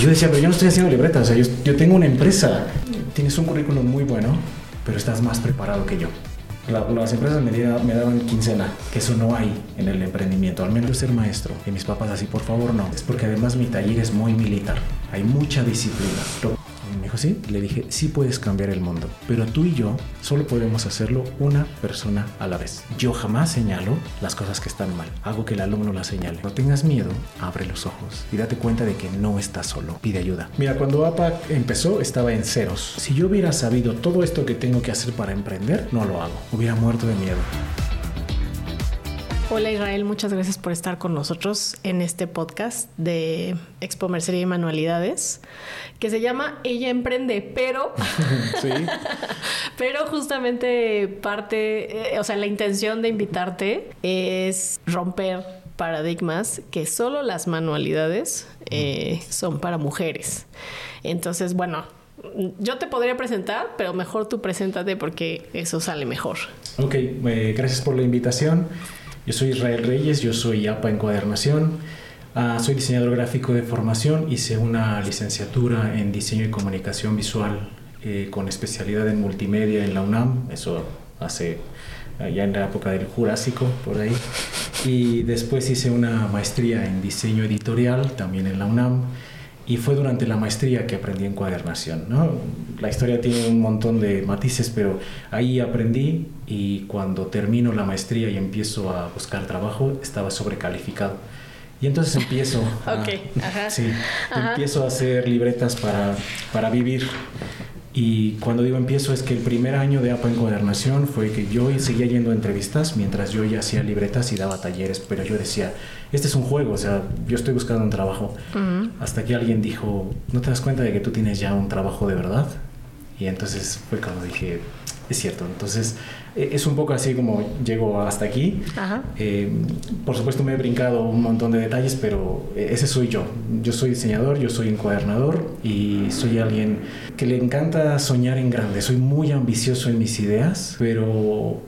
Yo decía, pero yo no estoy haciendo libretas, o sea, yo, yo tengo una empresa. Tienes un currículum muy bueno, pero estás más preparado que yo. La- las empresas me, dieron- me daban quincena, que eso no hay en el emprendimiento, al menos yo ser maestro. Y mis papás así, por favor, no. Es porque además mi taller es muy militar, hay mucha disciplina. Lo- dijo, sí, le dije, sí puedes cambiar el mundo, pero tú y yo solo podemos hacerlo una persona a la vez. Yo jamás señalo las cosas que están mal, hago que el alumno las señale. No tengas miedo, abre los ojos y date cuenta de que no estás solo, pide ayuda. Mira, cuando APA empezó estaba en ceros. Si yo hubiera sabido todo esto que tengo que hacer para emprender, no lo hago. Hubiera muerto de miedo. Hola Israel, muchas gracias por estar con nosotros en este podcast de Expo Mercería y Manualidades, que se llama Ella Emprende, pero, sí. pero justamente parte, eh, o sea, la intención de invitarte es romper paradigmas que solo las manualidades eh, son para mujeres. Entonces, bueno, yo te podría presentar, pero mejor tú preséntate porque eso sale mejor. Ok, eh, gracias por la invitación. Yo soy Israel Reyes, yo soy APA Encuadernación. Ah, soy diseñador gráfico de formación, hice una licenciatura en diseño y comunicación visual eh, con especialidad en multimedia en la UNAM, eso hace eh, ya en la época del Jurásico, por ahí. Y después hice una maestría en diseño editorial, también en la UNAM. Y fue durante la maestría que aprendí encuadernación. ¿no? La historia tiene un montón de matices, pero ahí aprendí y cuando termino la maestría y empiezo a buscar trabajo, estaba sobrecalificado. Y entonces empiezo a, Ok, ajá. sí, Ajá. empiezo a hacer libretas para, para vivir. Y cuando digo empiezo es que el primer año de APA Encuadernación fue que yo seguía yendo a entrevistas mientras yo ya hacía libretas y daba talleres, pero yo decía, este es un juego, o sea, yo estoy buscando un trabajo. Ujú. Hasta que alguien dijo, ¿no te das cuenta de que tú tienes ya un trabajo de verdad? Y entonces fue cuando dije, es cierto. Entonces es un poco así como llego hasta aquí. Ajá. Eh, por supuesto me he brincado un montón de detalles, pero eh, ese soy yo. Yo soy diseñador, yo soy encuadernador y soy alguien que le encanta soñar en grande. Soy muy ambicioso en mis ideas, pero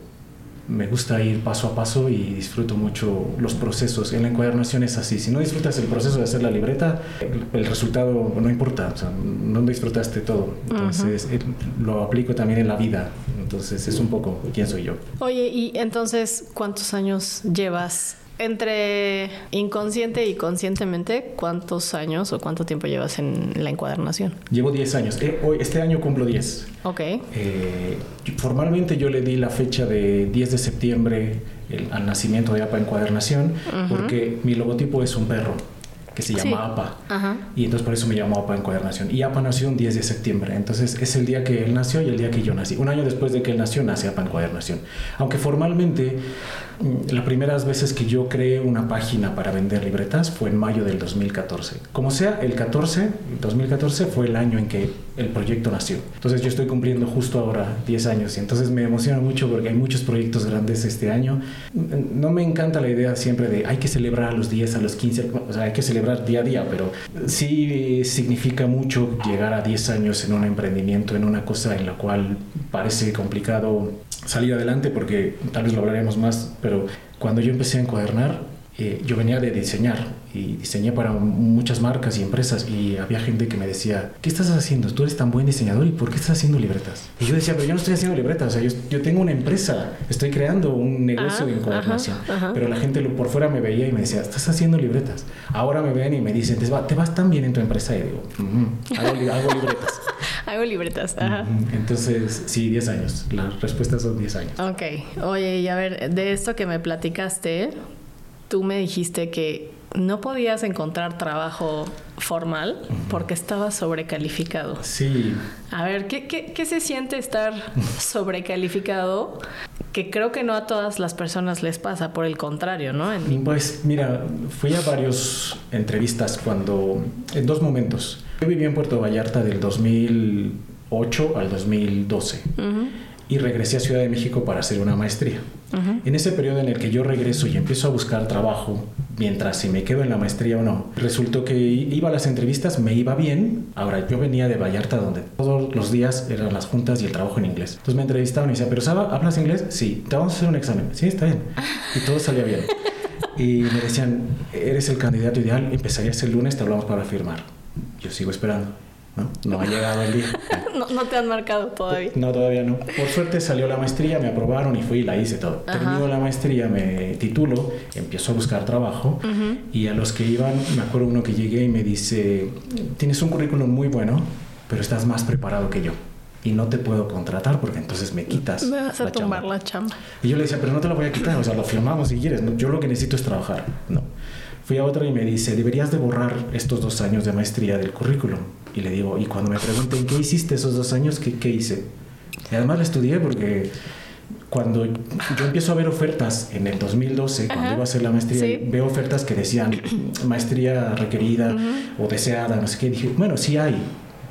me gusta ir paso a paso y disfruto mucho los procesos. En la encuadernación es así. Si no disfrutas el proceso de hacer la libreta, el, el resultado no importa. O sea, no disfrutaste todo. Entonces lo aplico también en la vida. Entonces es un poco quién soy yo. Oye, y entonces, ¿cuántos años llevas entre inconsciente y conscientemente? ¿Cuántos años o cuánto tiempo llevas en la encuadernación? Llevo 10 años. Eh, hoy, este año cumplo 10. Ok. Eh, formalmente yo le di la fecha de 10 de septiembre el- al nacimiento de APA Encuadernación porque mi logotipo es un perro que se llama Sí. APA. Ajá. Y entonces por eso me llamo APA Encuadernación. Y APA nació un 10 de septiembre. Entonces es el día que él nació y el día que yo nací. Un año después de que él nació, nace APA Encuadernación. Aunque formalmente, las primeras veces que yo creé una página para vender libretas fue en mayo del 2014. Como sea, el 14, el 2014 fue el año en que el proyecto nació. Entonces yo estoy cumpliendo justo ahora 10 años y entonces me emociona mucho porque hay muchos proyectos grandes este año. No me encanta la idea siempre de hay que celebrar a los 10, a los 15, o sea, hay que celebrar día a día, pero sí significa mucho llegar a 10 años en un emprendimiento, en una cosa en la cual parece complicado salir adelante porque tal vez lo hablaremos más, pero cuando yo empecé a encuadernar, eh, yo venía de diseñar y diseñé para muchas marcas y empresas y había gente que me decía, ¿qué estás haciendo? Tú eres tan buen diseñador y ¿por qué estás haciendo libretas? Y yo decía, pero yo no estoy haciendo libretas, o sea, yo, yo tengo una empresa, estoy creando un negocio Ah, de encuadernación, ajá. pero la gente lo- por fuera me veía y me decía, estás haciendo libretas. Ahora me ven y me dicen, te, va- te vas tan bien en tu empresa y digo, "Ujú, hago, li- hago libretas. Hago libretas. Ajá. Ujú, Entonces, sí, 10 años. Las respuestas son 10 años. Ok. Oye, y a ver, de esto que me platicaste, tú me dijiste que no podías encontrar trabajo formal porque estabas sobrecalificado. Sí, A ver, ¿qué, qué, qué se siente estar sobrecalificado? Que creo que no a todas las personas les pasa, por el contrario, ¿no? En- Pues mira, fui a varias entrevistas cuando, en dos momentos. Yo viví en Puerto Vallarta del 2008 al 2012 Ujú, y regresé a Ciudad de México para hacer una maestría. Ujú. En ese periodo en el que yo regreso y empiezo a buscar trabajo, mientras si me quedo en la maestría o no, resultó que iba a las entrevistas, me iba bien. Ahora, yo venía de Vallarta, donde todos los días eran las juntas y el trabajo en inglés. Entonces me entrevistaban y decía, ¿pero Saba, hablas inglés? Sí, te vamos a hacer un examen. Sí, está bien. Y todo salía bien. Y me decían, eres el candidato ideal, empezarías el lunes, te hablamos para firmar. Yo sigo esperando. ¿No? No ha llegado el día. no, no, te han marcado todavía. No, todavía no. Por suerte salió la maestría, me aprobaron y fui y la hice todo. Termino la maestría, me titulo, empiezo a buscar trabajo y a los que iban, me acuerdo uno que llegué y me dice, tienes un currículum muy bueno, pero estás más preparado que yo. Y no te puedo contratar porque entonces me quitas. Me vas a la tomar la chamba. Y yo le decía, pero no te lo voy a quitar, o sea, lo firmamos si quieres. Yo lo que necesito es trabajar. No. Fui a otra y me dice, deberías de borrar estos dos años de maestría del currículum. Y le digo, y cuando me pregunten, ¿qué hiciste esos dos años? ¿Qué, qué hice? Y además la estudié porque cuando yo empiezo a ver ofertas en el 2012, cuando iba a hacer la maestría, veo ofertas que decían maestría requerida o deseada, no sé qué. dije, bueno, sí hay,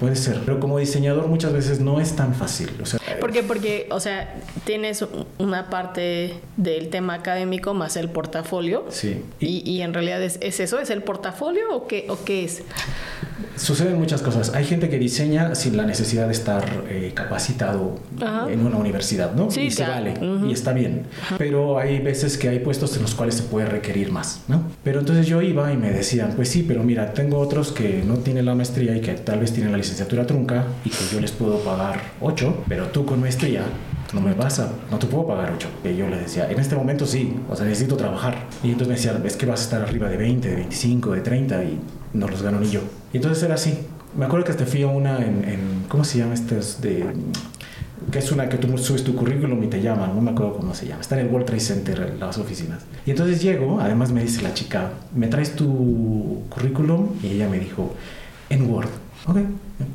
Puede ser, pero como diseñador muchas veces no es tan fácil. O sea, ¿Por qué? Porque, o sea, tienes una parte del tema académico más el portafolio. Sí. Y, y en realidad es, es, eso, ¿es el portafolio o qué, o qué es? Suceden muchas cosas. Hay gente que diseña sin la necesidad de estar eh, capacitado en una universidad, ¿no? Sí, y se vale, y está bien. Pero hay veces que hay puestos en los cuales se puede requerir más, ¿no? Pero entonces yo iba y me decían, pues sí, pero mira, tengo otros que no tienen la maestría y que tal vez tienen la licenciatura trunca y que yo les puedo pagar 8, pero tú con maestría no me vas a, no te puedo pagar 8. Y yo le decía, en este momento sí, o sea, necesito trabajar. Y entonces me decían, es que vas a estar arriba de 20, de 25, de 30 y no los gano ni yo. Y entonces era así. Me acuerdo que te fui a una en, en ¿cómo se llama? Este de que es una que tú subes tu currículum y te llaman, no me acuerdo cómo se llama, está en el World Trade Center, las oficinas. Y entonces llego, además me dice la chica, ¿me traes tu currículum? Y ella me dijo, en Word. Ok,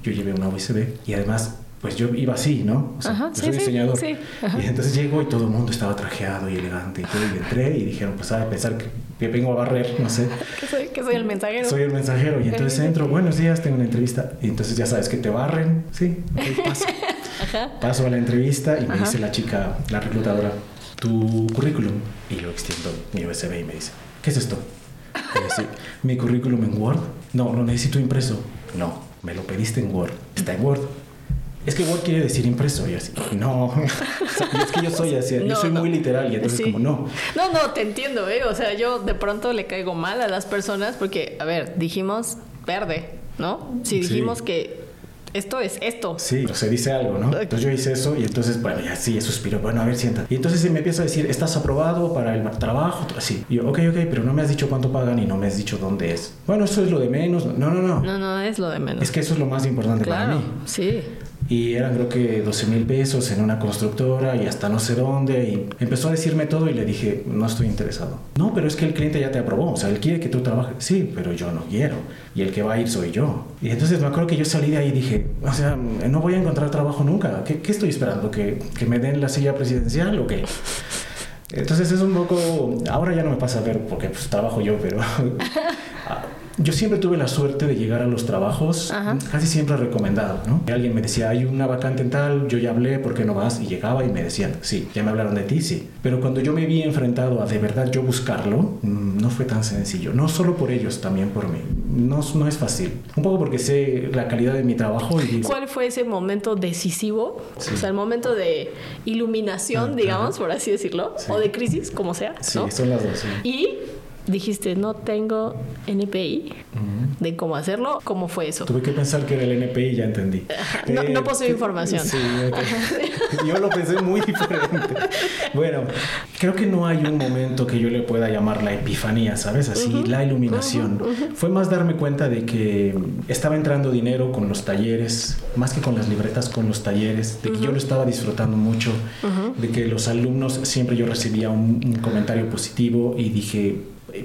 yo llevé una USB y además pues yo iba así, ¿no? O sea, Ajá, yo sí, soy sí, diseñador. sí, y entonces llego y todo el mundo estaba trajeado y elegante y todo. Y entré y dijeron, pues a pensar que, que vengo a barrer, no sé. Que soy, que soy el mensajero. Soy el mensajero. Y entonces entro, buenos días, tengo una entrevista. Y entonces ya sabes que te barren, sí, paso. Ajá. Paso a la entrevista y me Ajá. dice la chica, la reclutadora, tu currículum. Y yo extiendo mi USB y me dice, ¿qué es esto? Y así, ¿mi currículum en Word? No, lo necesito impreso. No, me lo pediste en Word. Está en Word. Es que Word quiere decir impreso. Y así, no. Y es que yo soy así, yo soy no. muy literal. Y entonces Sí. como, no. No, no, te entiendo, ¿eh? O sea, yo de pronto le caigo mal a las personas porque, a ver, dijimos verde, ¿no? Si Sí. dijimos que esto es esto. Sí, pero se dice algo, ¿no? Entonces yo hice eso y entonces, bueno, ya sí, suspiro. Bueno, a ver, sienta. Y entonces me empieza a decir, ¿estás aprobado para el trabajo? Sí. Y yo, ok, ok, pero no me has dicho cuánto pagan y no me has dicho dónde es. Bueno, eso es lo de menos. No, no, no. No, no, es lo de menos. Es que eso es lo más importante claro, para mí. sí. Y eran creo que 12 mil pesos en una constructora y hasta no sé dónde. Y empezó a decirme todo y le dije, no estoy interesado. No, pero es que el cliente ya te aprobó. O sea, él quiere que tú trabajes. Sí, pero yo no quiero. Y el que va a ir soy yo. Y entonces me acuerdo que yo salí de ahí y dije, o sea, no voy a encontrar trabajo nunca. ¿Qué, qué estoy esperando? ¿Que, ¿Que me den la silla presidencial o qué? Entonces es un poco, ahora ya no me pasa a ver porque pues trabajo yo, pero yo siempre tuve la suerte de llegar a los trabajos Ajá. casi siempre recomendado, ¿no? Alguien me decía, hay una vacante en tal, yo ya hablé, ¿por qué no vas? Y llegaba y me decían, sí, ya me hablaron de ti, sí. Pero cuando yo me vi enfrentado a de verdad yo buscarlo, mm, no fue tan sencillo. No solo por ellos, también por mí. No, no es fácil. Un poco porque sé la calidad de mi trabajo y ¿Cuál fue ese momento decisivo? Sí. O sea, el momento de iluminación, Ah, digamos, ajá. por así decirlo, Sí. o de crisis, como sea, sí, ¿no? son las dos. sí. Y dijiste, no tengo NPI de cómo hacerlo. ¿Cómo fue eso? Tuve que pensar que era el NPI ya entendí. No- Eh, no poseo información. Sí, ok. yo lo pensé muy diferente. Bueno, creo que no hay un momento que yo le pueda llamar la epifanía, ¿sabes? Así, la iluminación. Fue más darme cuenta de que estaba entrando dinero con los talleres, más que con las libretas, con los talleres, de que yo lo estaba disfrutando mucho, de que los alumnos siempre yo recibía un, un comentario positivo y dije,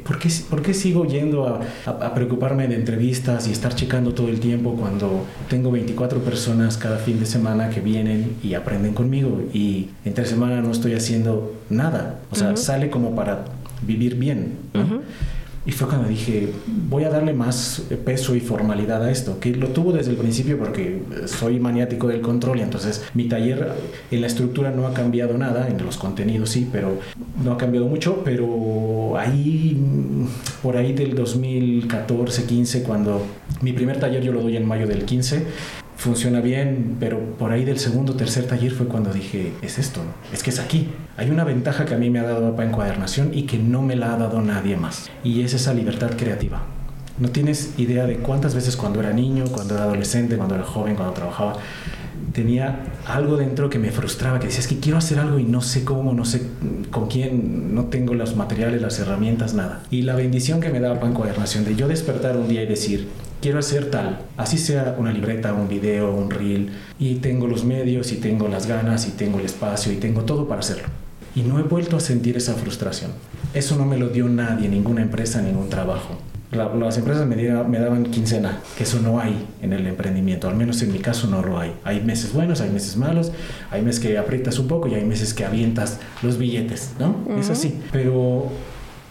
¿Por qué, por qué sigo yendo a, a- a preocuparme de entrevistas y estar checando todo el tiempo cuando tengo 24 personas cada fin de semana que vienen y aprenden conmigo y entre semana no estoy haciendo nada? O sea, sale como para vivir bien. ¿no? Y fue cuando dije, voy a darle más peso y formalidad a esto, que lo tuvo desde el principio porque soy maniático del control y entonces mi taller en la estructura no ha cambiado nada, en los contenidos sí, pero no ha cambiado mucho, pero ahí, por ahí del 2014, 15, cuando mi primer taller yo lo doy en mayo del 15, funciona bien, pero por ahí del segundo tercer taller fue cuando dije, es esto, es que es aquí. Hay una ventaja que a mí me ha dado para encuadernación y que no me la ha dado nadie más. Y es esa libertad creativa. No tienes idea de cuántas veces cuando era niño, cuando era adolescente, cuando era joven, cuando trabajaba, tenía algo dentro que me frustraba, que decía, es que quiero hacer algo y no sé cómo, no sé con quién, no tengo los materiales, las herramientas, nada. Y la bendición que me daba Pan Nación de yo despertar un día y decir, quiero hacer tal, así sea una libreta, un video, un reel, y tengo los medios, y tengo las ganas, y tengo el espacio, y tengo todo para hacerlo. Y no he vuelto a sentir esa frustración. Eso no me lo dio nadie, ninguna empresa, ningún trabajo las empresas me, me, daban quincena, que eso no hay en el emprendimiento, al menos en mi caso no lo hay. Hay meses buenos, hay meses malos, hay meses que aprietas un poco y hay meses que avientas los billetes, ¿no? Es así. Pero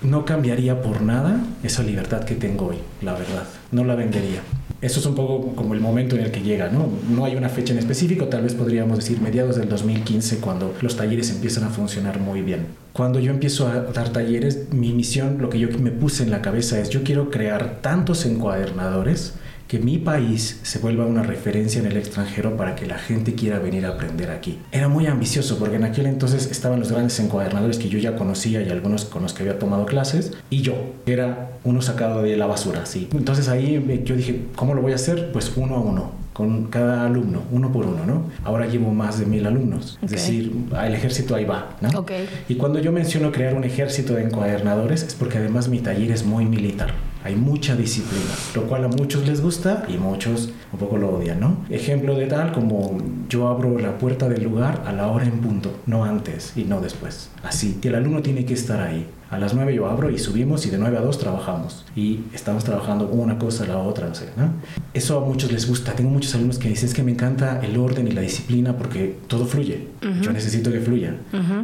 no cambiaría por nada esa libertad que tengo hoy, la verdad. No la vendería. Eso es un poco como el momento en el que llega, ¿no? No hay una fecha en específico, tal vez podríamos decir mediados del 2015, cuando los talleres empiezan a funcionar muy bien. Cuando yo empiezo a dar talleres, mi misión, lo que yo me puse en la cabeza es, yo quiero crear tantos encuadernadores que mi país se vuelva una referencia en el extranjero para que la gente quiera venir a aprender aquí. Era muy ambicioso porque en aquel entonces estaban los grandes encuadernadores que yo ya conocía y algunos con los que había tomado clases y yo, era uno sacado de la basura, sí. Entonces ahí yo dije, ¿cómo lo voy a hacer? Pues uno a uno con cada alumno, uno por uno, ¿no? Ahora llevo más de mil alumnos, es decir, el ejército ahí va, ¿no? Okay. Y cuando yo menciono crear un ejército de encuadernadores es porque además mi taller es muy militar. Hay mucha disciplina, lo cual a muchos les gusta y muchos un poco lo odian, ¿no? Ejemplo de tal como yo abro la puerta del lugar a la hora en punto, no antes y no después. Así, que el alumno tiene que estar ahí. A las 9 yo abro y subimos y de 9 a 2 trabajamos. Y estamos trabajando una cosa a la otra, no sé, ¿no? Eso a muchos les gusta. Tengo muchos alumnos que dicen es que me encanta el orden y la disciplina porque todo fluye. Yo necesito que fluya.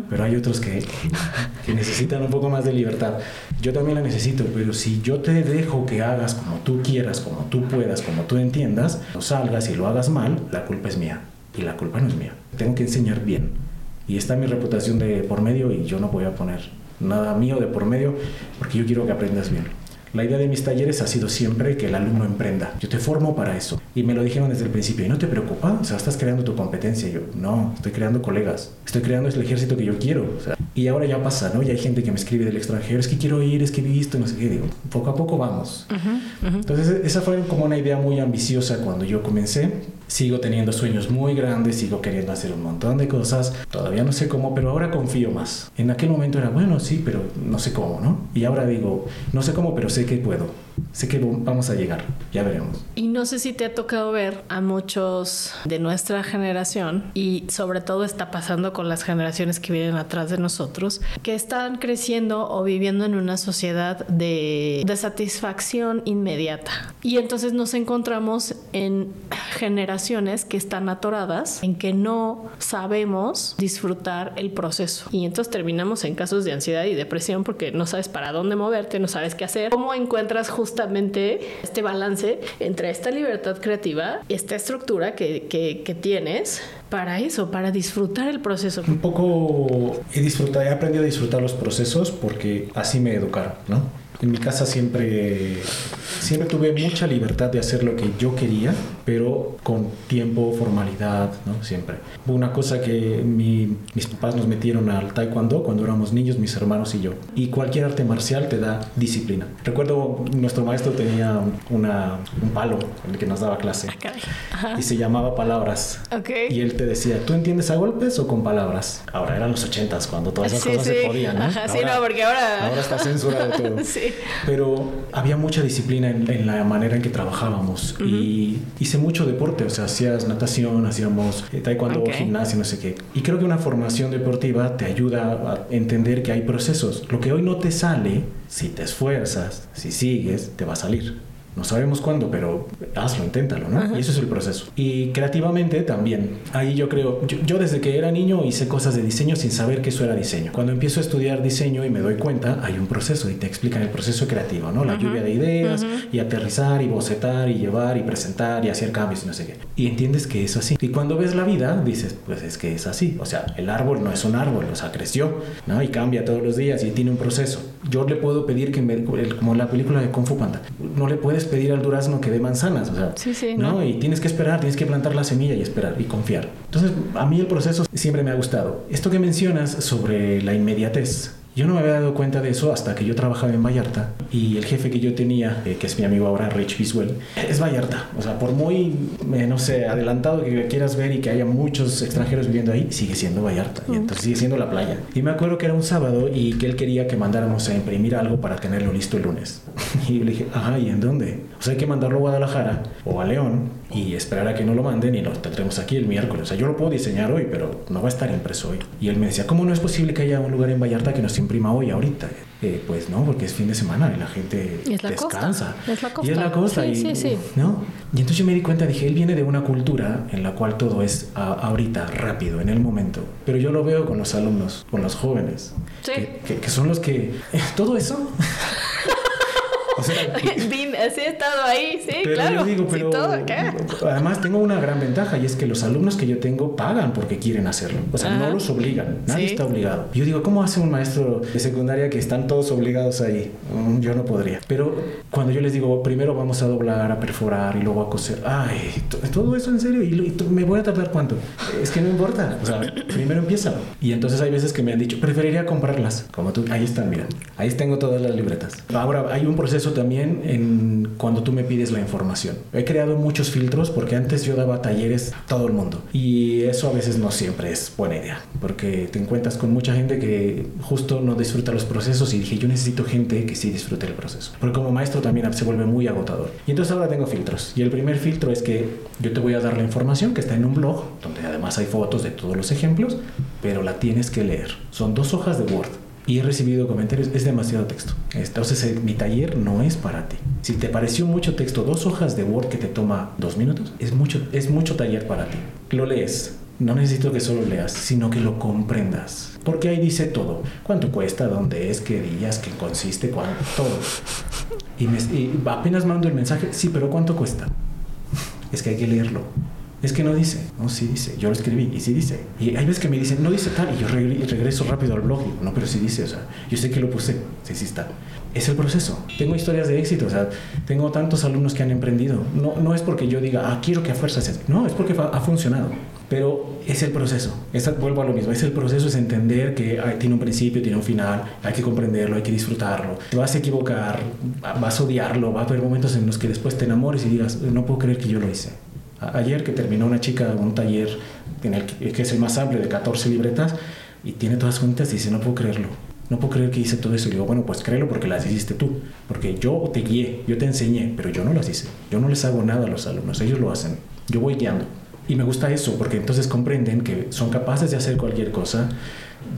Pero hay otros que, que necesitan un poco más de libertad. Yo también la necesito, pero si yo te dejo que hagas como tú quieras, como tú puedas, como tú entiendas, no salgas y lo hagas mal, la culpa es mía. Y la culpa no es mía. Tengo que enseñar bien. Y está mi reputación de por medio y yo no voy a poner nada mío de por medio, porque yo quiero que aprendas bien. La idea de mis talleres ha sido siempre que el alumno emprenda. Yo te formo para eso. Y me lo dijeron desde el principio. ¿Y no te preocupa? O sea, estás creando tu competencia. yo, no, estoy creando colegas. Estoy creando el ejército que yo quiero. O sea, y ahora ya pasa, ¿no? Y hay gente que me escribe del extranjero. Es que quiero ir, es que he visto, no sé qué. Digo, poco a poco vamos. Entonces, esa fue como una idea muy ambiciosa cuando yo comencé. Sigo teniendo sueños muy grandes, sigo queriendo hacer un montón de cosas. Todavía no sé cómo, pero ahora confío más. En aquel momento era, bueno, sí, pero no sé cómo, ¿no? Y ahora digo, no sé cómo, pero sé que puedo. Sé que vamos a llegar, ya veremos. Y no sé si te ha tocado ver a muchos de nuestra generación, y sobre todo está pasando con las generaciones que vienen atrás de nosotros, que están creciendo o viviendo en una sociedad de, de satisfacción inmediata. Y entonces nos encontramos en generaciones que están atoradas, en que no sabemos disfrutar el proceso. Y entonces terminamos en casos de ansiedad y depresión porque no sabes para dónde moverte, no sabes qué hacer. ¿Cómo encuentras justamente este balance entre esta libertad creativa y esta estructura que, que, tienes para eso, para disfrutar el proceso. Un poco he disfrutado, he aprendido a disfrutar los procesos porque así me educaron, ¿no? En mi casa siempre, siempre tuve mucha libertad de hacer lo que yo quería, pero con tiempo, formalidad, ¿no? Siempre. Una cosa que mis papás nos metieron al taekwondo cuando éramos niños, mis hermanos y yo. Y cualquier arte marcial te da disciplina. Recuerdo, nuestro maestro tenía una, un palo en el que nos daba clase. Ah, y se llamaba palabras. Okay. Y él te decía, ¿tú entiendes a golpes o con palabras? Ahora eran los ochentas cuando todas esas cosas se podían, ¿no? Ajá, sí, no, porque ahora... Ahora está censurado todo. sí. Pero había mucha disciplina en, la manera en que trabajábamos y hice mucho deporte, o sea, hacías natación, hacíamos eh, taekwondo, gimnasia, no sé qué. Y creo que una formación deportiva te ayuda a entender que hay procesos. Lo que hoy no te sale, si te esfuerzas, si sigues, te va a salir. No sabemos cuándo, pero hazlo, inténtalo, ¿no? Y eso es el proceso. Y creativamente también. Ahí yo creo, yo, desde que era niño hice cosas de diseño sin saber que eso era diseño. Cuando empiezo a estudiar diseño y me doy cuenta, hay un proceso y te explican el proceso creativo, ¿no? La lluvia de ideas y aterrizar y bocetar y llevar y presentar y hacer cambios y no sé qué. Y entiendes que es así. Y cuando ves la vida, dices, pues es que es así. O sea, el árbol no es un árbol, o sea, creció, ¿no? Y cambia todos los días y tiene un proceso. Yo le puedo pedir que me, como la película de Kung Fu Panda, no le puedes pedir al durazno que dé manzanas, o sea, sí, sí, ¿no? Y tienes que esperar, tienes que plantar la semilla y esperar y confiar. Entonces, a mí el proceso siempre me ha gustado. Esto que mencionas sobre la inmediatez Yo no me había dado cuenta de eso hasta que yo trabajaba en Vallarta y el jefe que yo tenía, eh, que es mi amigo ahora, Rich Biswell, es Vallarta. O sea, por muy, eh, no sé, adelantado que quieras ver y que haya muchos extranjeros viviendo ahí, sigue siendo Vallarta. Y entonces sigue siendo la playa. Y me acuerdo que era un sábado y que él quería que mandáramos a imprimir algo para tenerlo listo el lunes. Y le dije, ajá, ¿y en dónde? O sea, hay que mandarlo a Guadalajara o a León y esperar a que no lo manden y lo tendremos aquí el miércoles. O sea, yo lo puedo diseñar hoy, pero no va a estar impreso hoy. Y él me decía, ¿cómo no es posible que haya un lugar en Vallarta que nos imprima hoy, ahorita? Eh, pues no, porque es fin de semana y la gente la descansa. Costa. Es la costa. Y es la costa. Sí, y, sí, sí. ¿no? y entonces yo me di cuenta, dije, él viene de una cultura en la cual todo es a, ahorita, rápido, en el momento. Pero yo lo veo con los alumnos, con los jóvenes, Sí. que, que- que son los que... Todo eso... o sea, Din, así he estado ahí, sí, pero claro. yo digo, Sí, pero todo, ¿qué? además tengo una gran ventaja y es que los alumnos que yo tengo pagan porque quieren hacerlo. O sea, Ajá. no los obligan, nadie Sí. está obligado. Yo digo, ¿cómo hace un maestro de secundaria que están todos obligados ahí? Mm, yo no podría. Pero cuando yo les digo, primero vamos a doblar, a perforar y luego a coser, ay, to- todo eso en serio, y, me voy a tardar cuánto? Es que no importa. O sea, primero empieza. Y entonces hay veces que me han dicho, preferiría comprarlas. Como tú, ahí están, mira, ahí tengo todas las libretas. Ahora, hay un proceso también en cuando tú me pides la información. He creado muchos filtros porque antes yo daba talleres a todo el mundo. Y eso a veces no siempre es buena idea, porque te encuentras con mucha gente que justo no disfruta los procesos y dije, yo necesito gente que sí disfrute el proceso. Porque como maestro también se vuelve muy agotador. Y entonces ahora tengo filtros. Y el primer filtro es que yo te voy a dar la información que está en un blog, donde además hay fotos de todos los ejemplos, pero la tienes que leer. Son dos hojas de Word. Y he recibido comentarios, es demasiado texto. Entonces eh, mi taller no es para ti. Si te pareció mucho texto, dos hojas de Word que te toma dos minutos, es mucho, es mucho taller para ti. Lo lees. No necesito que solo leas, sino que lo comprendas. Porque ahí dice todo. ¿Cuánto cuesta? ¿Dónde es? ¿Qué días? ¿Qué consiste? ¿Cuánto? Todo. Y, me- y apenas mando el mensaje, sí, pero ¿cuánto cuesta? Es que hay que leerlo. Es que no dice. No, sí dice. Yo lo escribí y sí dice. Y hay veces que me dicen, no dice tal. Y yo regre- regreso rápido al blog. no, pero sí dice. O sea, yo sé que lo puse. Sí, sí está. Es el proceso. Tengo historias de éxito. O sea, tengo tantos alumnos que han emprendido. No, no es porque yo diga, ah, quiero que a fuerzas. sea así. No, es porque ha funcionado. Pero es el proceso. Es, vuelvo a lo mismo. Es el proceso, es entender que hay- tiene un principio, tiene un final. Hay que comprenderlo, hay que disfrutarlo. Te vas a equivocar, vas a odiarlo. Va a haber momentos en los que después te enamores y digas, no puedo creer que yo lo hice. Ayer que terminó una chica un taller en el que, que es el más amplio de 14 libretas y tiene todas juntas y dice, no puedo creerlo. No puedo creer que hice todo eso. Y digo, bueno, pues créelo porque las hiciste tú. Porque yo te guié, yo te enseñé, pero yo no las hice. Yo no les hago nada a los alumnos, ellos lo hacen. Yo voy guiando. Y me gusta eso porque entonces comprenden que son capaces de hacer cualquier cosa,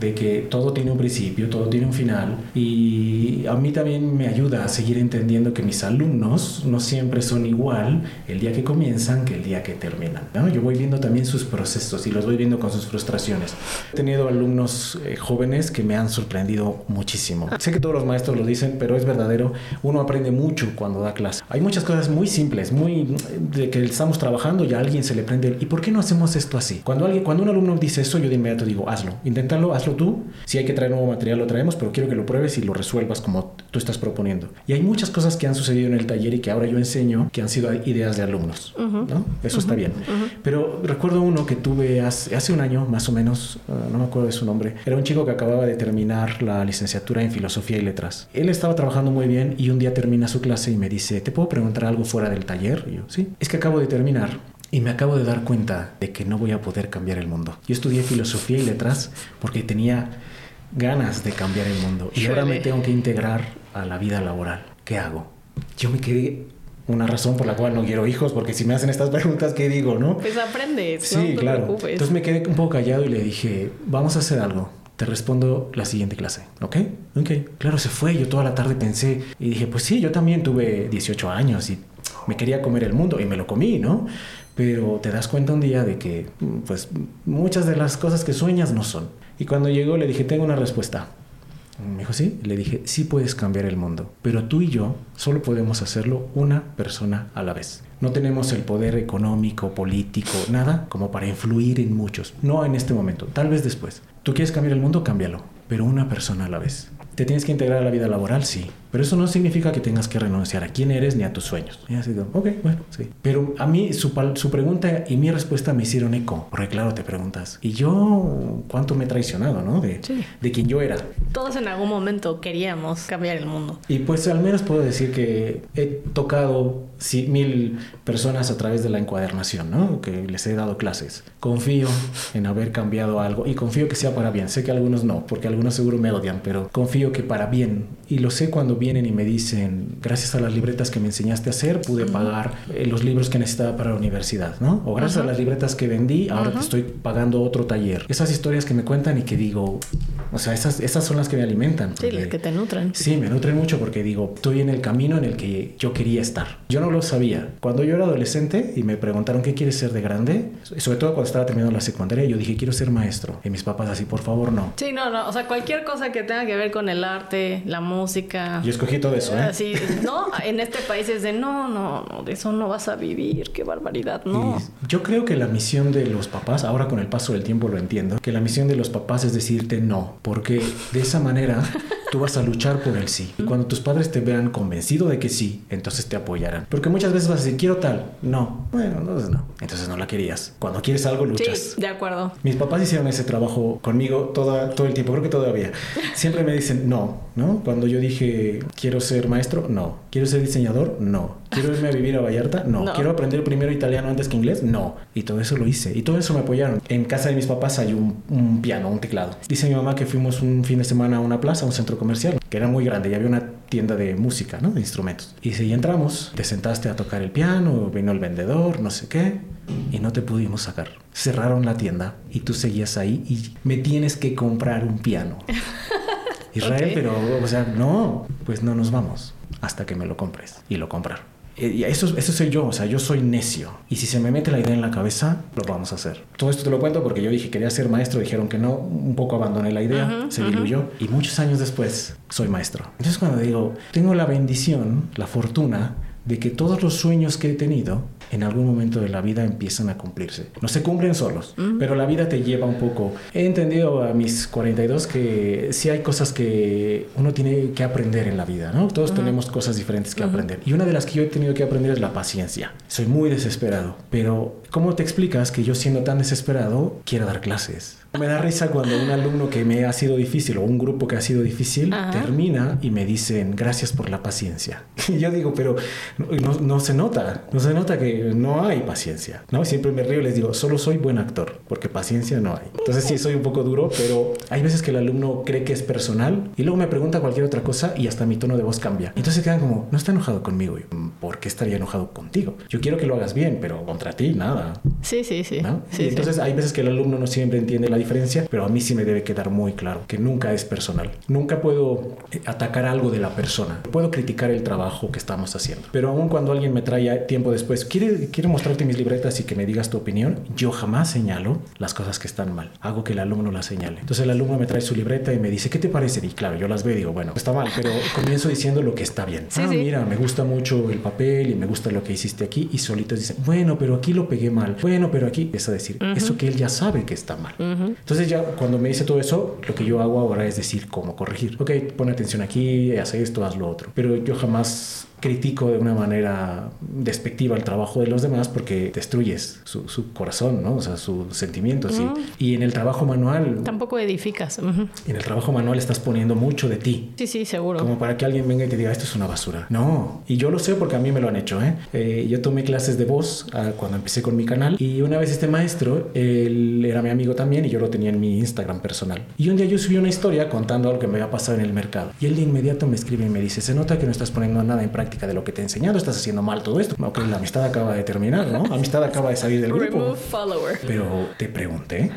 de que todo tiene un principio, todo tiene un final. Y a mí también me ayuda a seguir entendiendo que mis alumnos no siempre son igual el día que comienzan que el día que terminan. ¿no? Yo voy viendo también sus procesos y los voy viendo con sus frustraciones. He tenido alumnos eh, jóvenes que me han sorprendido muchísimo. Sé que todos los maestros lo dicen, pero es verdadero. Uno aprende mucho cuando da clase. Hay muchas cosas muy simples, muy de que estamos trabajando y a alguien se le prende el, ¿y por qué no hacemos esto así? Cuando alguien, cuando un alumno dice eso, yo de inmediato digo, hazlo, inténtalo, hazlo tú. Si hay que traer nuevo material, lo traemos, pero quiero que lo pruebes y lo resuelvas como tú estás proponiendo. Y hay muchas cosas que han sucedido en el taller y que ahora yo enseño que han sido ideas de alumnos, ¿no? Eso está bien. Pero recuerdo uno que tuve hace, hace un año, más o menos, uh, no me acuerdo de su nombre. Era un chico que acababa de terminar la licenciatura en Filosofía y Letras. Él estaba trabajando muy bien y un día termina su clase y me dice, ¿te puedo preguntar algo fuera del taller? Y yo, sí. Es que acabo de terminar y me acabo de dar cuenta de que no voy a poder cambiar el mundo. Yo estudié filosofía y letras porque tenía ganas de cambiar el mundo y ahora me tengo que integrar a la vida laboral. ¿Qué hago? Yo me quedé una razón por la cual no quiero hijos porque si me hacen estas preguntas, ¿qué digo, no? Pues aprendes, Sí, no te claro. preocupes. Entonces me quedé un poco callado y le dije, vamos a hacer algo. Te respondo la siguiente clase, ¿ok? Ok. Claro, se fue. Yo toda la tarde pensé y dije, pues sí, yo también tuve 18 años y me quería comer el mundo y me lo comí, ¿no? Pero te das cuenta un día de que, pues, muchas de las cosas que sueñas no son. Y cuando llegó le dije, tengo una respuesta. Me dijo, sí. Le dije, sí puedes cambiar el mundo, pero tú y yo solo podemos hacerlo una persona a la vez. No tenemos el poder económico, político, nada como para influir en muchos. No en este momento, tal vez después. ¿Tú quieres cambiar el mundo? Cámbialo, pero una persona a la vez. ¿Te tienes que integrar a la vida laboral? Sí. Pero eso no significa que tengas que renunciar a quién eres ni a tus sueños. Y así digo, ok, bueno, sí. Pero a mí su, su pregunta y mi respuesta me hicieron eco. Porque claro, te preguntas, ¿y yo cuánto me he traicionado, no? De, Sí. de quien yo era. Todos en algún momento queríamos cambiar el mundo. Y pues al menos puedo decir que he tocado sí, mil personas a través de la encuadernación, ¿no? Que les he dado clases. Confío en haber cambiado algo y confío que sea para bien. Sé que algunos no, porque algunos seguro me odian, pero confío que para bien. Y lo sé cuando vienen y me dicen, gracias a las libretas que me enseñaste a hacer, pude pagar eh, los libros que necesitaba para la universidad, ¿no? O gracias a las libretas que vendí, ahora te estoy pagando otro taller. Esas historias que me cuentan y que digo, o sea, esas, esas son las que me alimentan. Sí, las que te nutren. Sí, me nutren mucho porque digo, estoy en el camino en el que yo quería estar. Yo no lo sabía. Cuando yo era adolescente y me preguntaron qué quieres ser de grande, sobre todo cuando estaba terminando la secundaria, yo dije, quiero ser maestro. Y mis papás así, por favor, no. Sí, no, no, o sea, cualquier cosa que tenga que ver con el arte, la música. Yo escogí todo eso, ¿eh? Así, no, en este país es de no, no, no, de eso no vas a vivir, qué barbaridad, no. Y yo creo que la misión de los papás, ahora con el paso del tiempo lo entiendo, que la misión de los papás es decirte no, porque de esa manera tú vas a luchar por el sí. Y cuando tus padres te vean convencido de que sí, entonces te apoyarán. Porque muchas veces vas a decir, quiero tal. No. Bueno, entonces no. Entonces no la querías. Cuando quieres algo, luchas. Sí, de acuerdo. Mis papás hicieron ese trabajo conmigo toda, todo el tiempo, creo que todavía. Siempre me dicen no, ¿no? Cuando yo dije quiero ser maestro, no. Quiero ser diseñador, no. Quiero irme a vivir a Vallarta, no. No. Quiero aprender primero italiano antes que inglés, no. Y todo eso lo hice. Y todo eso me apoyaron. En casa de mis papás hay un, un piano, un teclado. Dice mi mamá que fuimos un fin de semana a una plaza, a un centro comercial, que era muy grande y había una tienda de música, ¿no? De instrumentos. Y si entramos, te sentaste a tocar el piano, vino el vendedor, no sé qué, y no te pudimos sacar. Cerraron la tienda y tú seguías ahí y me tienes que comprar un piano. Israel, pero, o sea, no, pues no nos vamos hasta que me lo compres. Y lo compraron. Y eso, eso soy yo, o sea, yo soy necio. Y si se me mete la idea en la cabeza, lo vamos a hacer. Todo esto te lo cuento porque yo dije quería ser maestro, dijeron que no, un poco abandoné la idea, se diluyó. Y muchos años después soy maestro. Entonces cuando digo, tengo la bendición, la fortuna de que todos los sueños que he tenido en algún momento de la vida empiezan a cumplirse. No se cumplen solos, pero la vida te lleva un poco. He entendido a mis 42 que sí hay cosas que uno tiene que aprender en la vida, ¿no? Todos tenemos cosas diferentes que aprender. Y una de las que yo he tenido que aprender es la paciencia. Soy muy desesperado, pero ¿cómo te explicas que yo siendo tan desesperado quiero dar clases? Me da risa cuando un alumno que me ha sido difícil o un grupo que ha sido difícil Ajá. termina y me dicen gracias por la paciencia. Y yo digo, pero no, no- se nota, no se nota que no hay paciencia. ¿no? Siempre me río y les digo, solo soy buen actor, porque paciencia no hay. Entonces sí, soy un poco duro, pero hay veces que el alumno cree que es personal y luego me pregunta cualquier otra cosa y hasta mi tono de voz cambia. Entonces quedan como, no está enojado conmigo. Y, "Mm, ¿Por qué estaría enojado contigo? Yo quiero que lo hagas bien, pero contra ti nada. Sí, sí, sí. ¿no? Sí, y sí. entonces hay veces que el alumno no siempre entiende la diferencia, pero a mí sí me debe quedar muy claro que nunca es personal. Nunca puedo eh, atacar algo de la persona. Puedo criticar el trabajo que estamos haciendo. Pero aun cuando alguien me trae tiempo después, ¿quiere, quiero mostrarte mis libretas y que me digas tu opinión, yo jamás señalo las cosas que están mal. Hago que el alumno las señale. Entonces el alumno me trae su libreta y me dice, ¿qué te parece? Y claro, yo las veo y digo, bueno, está mal, pero comienzo diciendo lo que está bien. Sí, ah, sí. mira, me gusta mucho el papel y me gusta lo que hiciste aquí. Y solitos dicen, bueno, pero aquí lo pegué mal. Bueno, pero aquí es a decir, eso que él ya sabe que está mal. Entonces ya cuando me dice todo eso, lo que yo hago ahora es decir cómo corregir. Ok, pon atención aquí, haz esto, haz lo otro. Pero yo jamás critico de una manera despectiva el trabajo de los demás porque destruyes su, su corazón, ¿no? O sea, sus sentimientos. Y, y en el trabajo manual, Tampoco edificas. Ujú. en el trabajo manual estás poniendo mucho de ti. Sí, sí, seguro. Como para que alguien venga y te diga, esto es una basura. No, y yo lo sé porque a mí me lo han hecho. ¿eh? Eh, yo tomé clases de voz ah, cuando empecé con mi canal y una vez este maestro, él era mi amigo también y yo lo tenía en mi Instagram personal. Y un día yo subí una historia contando algo que me había pasado en el mercado. Y él de inmediato me escribe y me dice, se nota que no estás poniendo nada en práctica de lo que te he enseñado, estás haciendo mal todo esto. Ok, la amistad acaba de terminar, ¿no? La amistad acaba de salir del grupo. Pero te pregunté.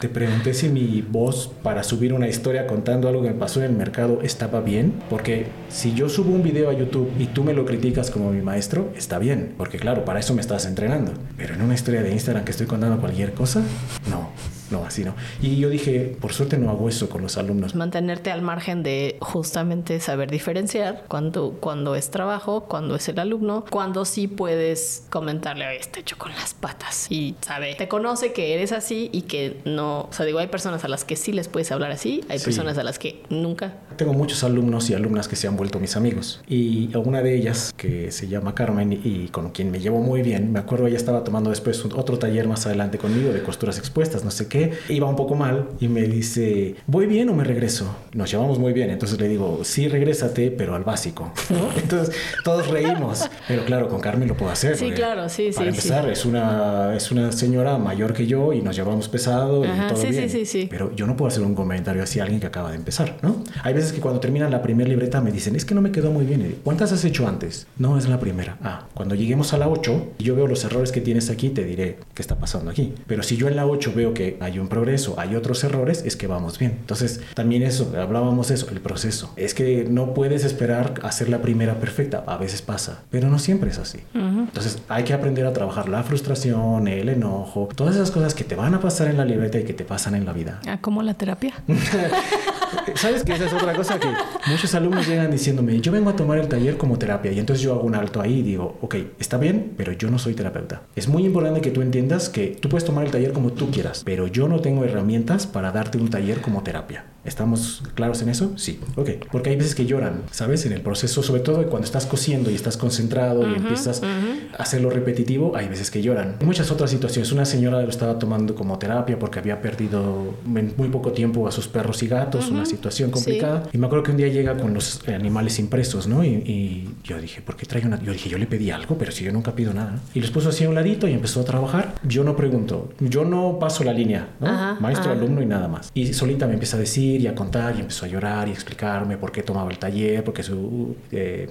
Te pregunté si mi voz para subir una historia contando algo que me pasó en el mercado estaba bien. Porque si yo subo un video a YouTube y tú me lo criticas como mi maestro, está bien. Porque claro, para eso me estás entrenando. Pero en una historia de Instagram que estoy contando cualquier cosa, no. No, así no. Y yo dije, por suerte no hago eso con los alumnos. Mantenerte al margen de justamente saber diferenciar cuando, cuando es trabajo, cuando es el alumno, cuando sí puedes comentarle, oye, está hecho con las patas. Y sabe, te conoce que eres así y que no, o sea, digo, hay personas a las que sí les puedes hablar así, hay Sí. personas a las que nunca. Tengo muchos alumnos y alumnas que se han vuelto mis amigos. Y una de ellas, que se llama Carmen y con quien me llevo muy bien, me acuerdo ella estaba tomando después otro taller más adelante conmigo de costuras expuestas, no sé qué. Iba un poco mal y me dice, ¿voy bien o me regreso? Nos llevamos muy bien. Entonces le digo, sí, regrésate, pero al básico. ¿no? Entonces todos reímos. Pero claro, con Carmen lo puedo hacer. Sí, claro, sí, Para sí, sí. empezar, es una, es una señora mayor que yo y nos llevamos pesado y Ajá, todo sí, sí, bien. sí, sí. Pero yo no puedo hacer un comentario así a alguien que acaba de empezar, ¿no? Hay veces que cuando terminan la primera libreta me dicen, es que no me quedó muy bien. Y digo, ¿Cuántas has hecho antes? No, es la primera. Ah, cuando lleguemos a la 8 y yo veo los errores que tienes aquí, te diré qué está pasando aquí. Pero si yo en la 8 veo que hay un progreso, hay otros errores, es que vamos bien. Entonces, también eso, hablábamos eso, el proceso. Es que no puedes esperar a hacer la primera perfecta. A veces pasa, pero no siempre es así. Entonces, hay que aprender a trabajar la frustración, el enojo, todas esas cosas que te van a pasar en la libreta y que te pasan en la vida. Ah, como la terapia. ¿Sabes que esa es otra cosa que muchos alumnos llegan diciéndome, yo vengo a tomar el taller como terapia y entonces yo hago un alto ahí y digo, ok, está bien, pero yo no soy terapeuta. Es muy importante que tú entiendas que tú puedes tomar el taller como tú quieras, pero yo no tengo herramientas para darte un taller como terapia. ¿Estamos claros en eso? Sí. Ok. Porque hay veces que lloran, ¿sabes? En el proceso, sobre todo cuando estás cosiendo y estás concentrado y empiezas a hacerlo repetitivo, hay veces que lloran. Hay muchas otras situaciones. Una señora lo estaba tomando como terapia porque había perdido en muy poco tiempo a sus perros y gatos, una situación complicada. Y me acuerdo que un día llega con los animales impresos, ¿no? Y, y yo dije, ¿por qué trae una? Yo dije, yo le pedí algo, pero si yo nunca pido nada. Y los puso así a un ladito y empezó a trabajar. Yo no pregunto, yo no paso la línea, ¿no? Maestro, alumno y nada más. Y solita me empieza a decir y a contar y empezó a llorar y explicarme por qué tomaba el taller, porque su eh,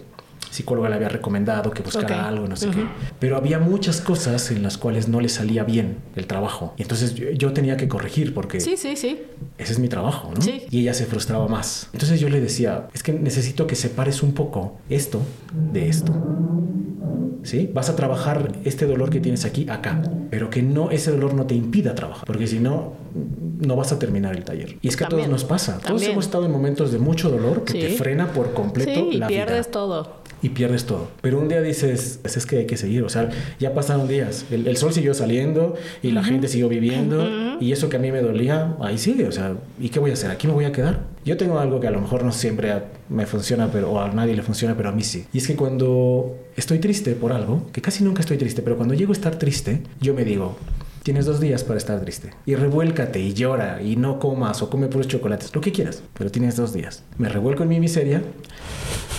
psicóloga le había recomendado que buscara Ok. algo, no sé qué. Pero había muchas cosas en las cuales no le salía bien el trabajo. Y entonces yo, yo tenía que corregir porque Sí, sí, sí. ese es mi trabajo, ¿no? Sí. Y ella se frustraba más. Entonces yo le decía, es que necesito que separes un poco esto de esto. ¿Sí? Vas a trabajar este dolor que tienes aquí acá, pero que no ese dolor no te impida trabajar, porque si no no vas a terminar el taller. Y es que a También. todos nos pasa. Todos También. hemos estado en momentos de mucho dolor que Sí. te frena por completo Sí, y la pierdes vida todo. Y pierdes todo. Pero un día dices, "Pues es que hay que seguir, o sea, ya pasaron días, el, el sol siguió saliendo y la gente siguió viviendo y eso que a mí me dolía, ahí sigue, o sea, ¿y qué voy a hacer? ¿Aquí me voy a quedar? Yo tengo algo que a lo mejor no siempre a- me funciona, pero, o a nadie le funciona, pero a mí sí. Y es que cuando estoy triste por algo, que casi nunca estoy triste, pero cuando llego a estar triste, yo me digo, Tienes dos días para estar triste. Y revuélcate y llora y no comas o come puros chocolates, lo que quieras. Pero tienes dos días. Me revuelco en mi miseria.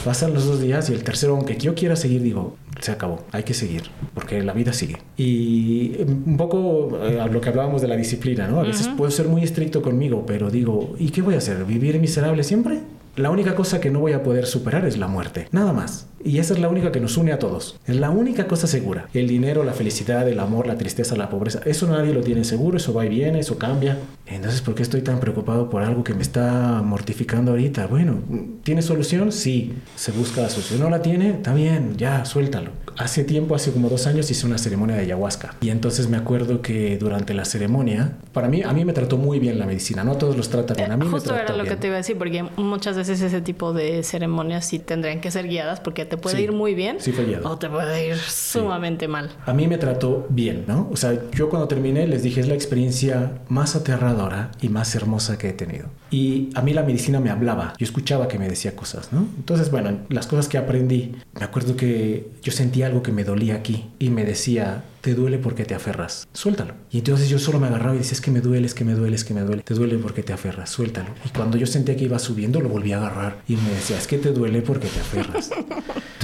Pasan los dos días y el tercero, aunque yo quiera seguir, digo, se acabó, hay que seguir, porque la vida sigue. Y eh, un poco eh, a lo que hablábamos de la disciplina, ¿no? A veces puedo ser muy estricto conmigo, pero digo, ¿y qué voy a hacer? ¿Vivir miserable siempre? La única cosa que no voy a poder superar es la muerte, nada más. Y esa es la única que nos une a todos. Es la única cosa segura. El dinero, la felicidad, el amor, la tristeza, la pobreza, eso nadie lo tiene seguro, eso va y viene, eso cambia. Entonces, ¿por qué estoy tan preocupado por algo que me está mortificando ahorita? Bueno, ¿tiene solución? Sí, se busca la solución. ¿No la tiene? Está bien, ya, suéltalo. Hace tiempo, hace como dos años, hice una ceremonia de ayahuasca. Y entonces me acuerdo que durante la ceremonia, para mí, a mí me trató muy bien la medicina. No a todos los trata bien. A mí Eh, Justo me era lo bien. que te iba a decir, porque muchas veces ese tipo de ceremonias sí tendrían que ser guiadas porque te puede Sí, ir muy bien sí o te puede ir sumamente mal. A mí me trató bien, ¿no? O sea, yo cuando terminé les dije es la experiencia más aterradora y más hermosa que he tenido. Y a mí la medicina me hablaba, yo escuchaba que me decía cosas, ¿no? Entonces, bueno, las cosas que aprendí, me acuerdo que yo sentía algo que me dolía aquí y me decía, te duele porque te aferras, suéltalo. Y entonces yo solo me agarraba y decía, es que me duele, es que me duele, es que me duele, te duele porque te aferras, suéltalo. Y cuando yo sentía que iba subiendo, lo volví a agarrar y me decía, es que te duele porque te aferras.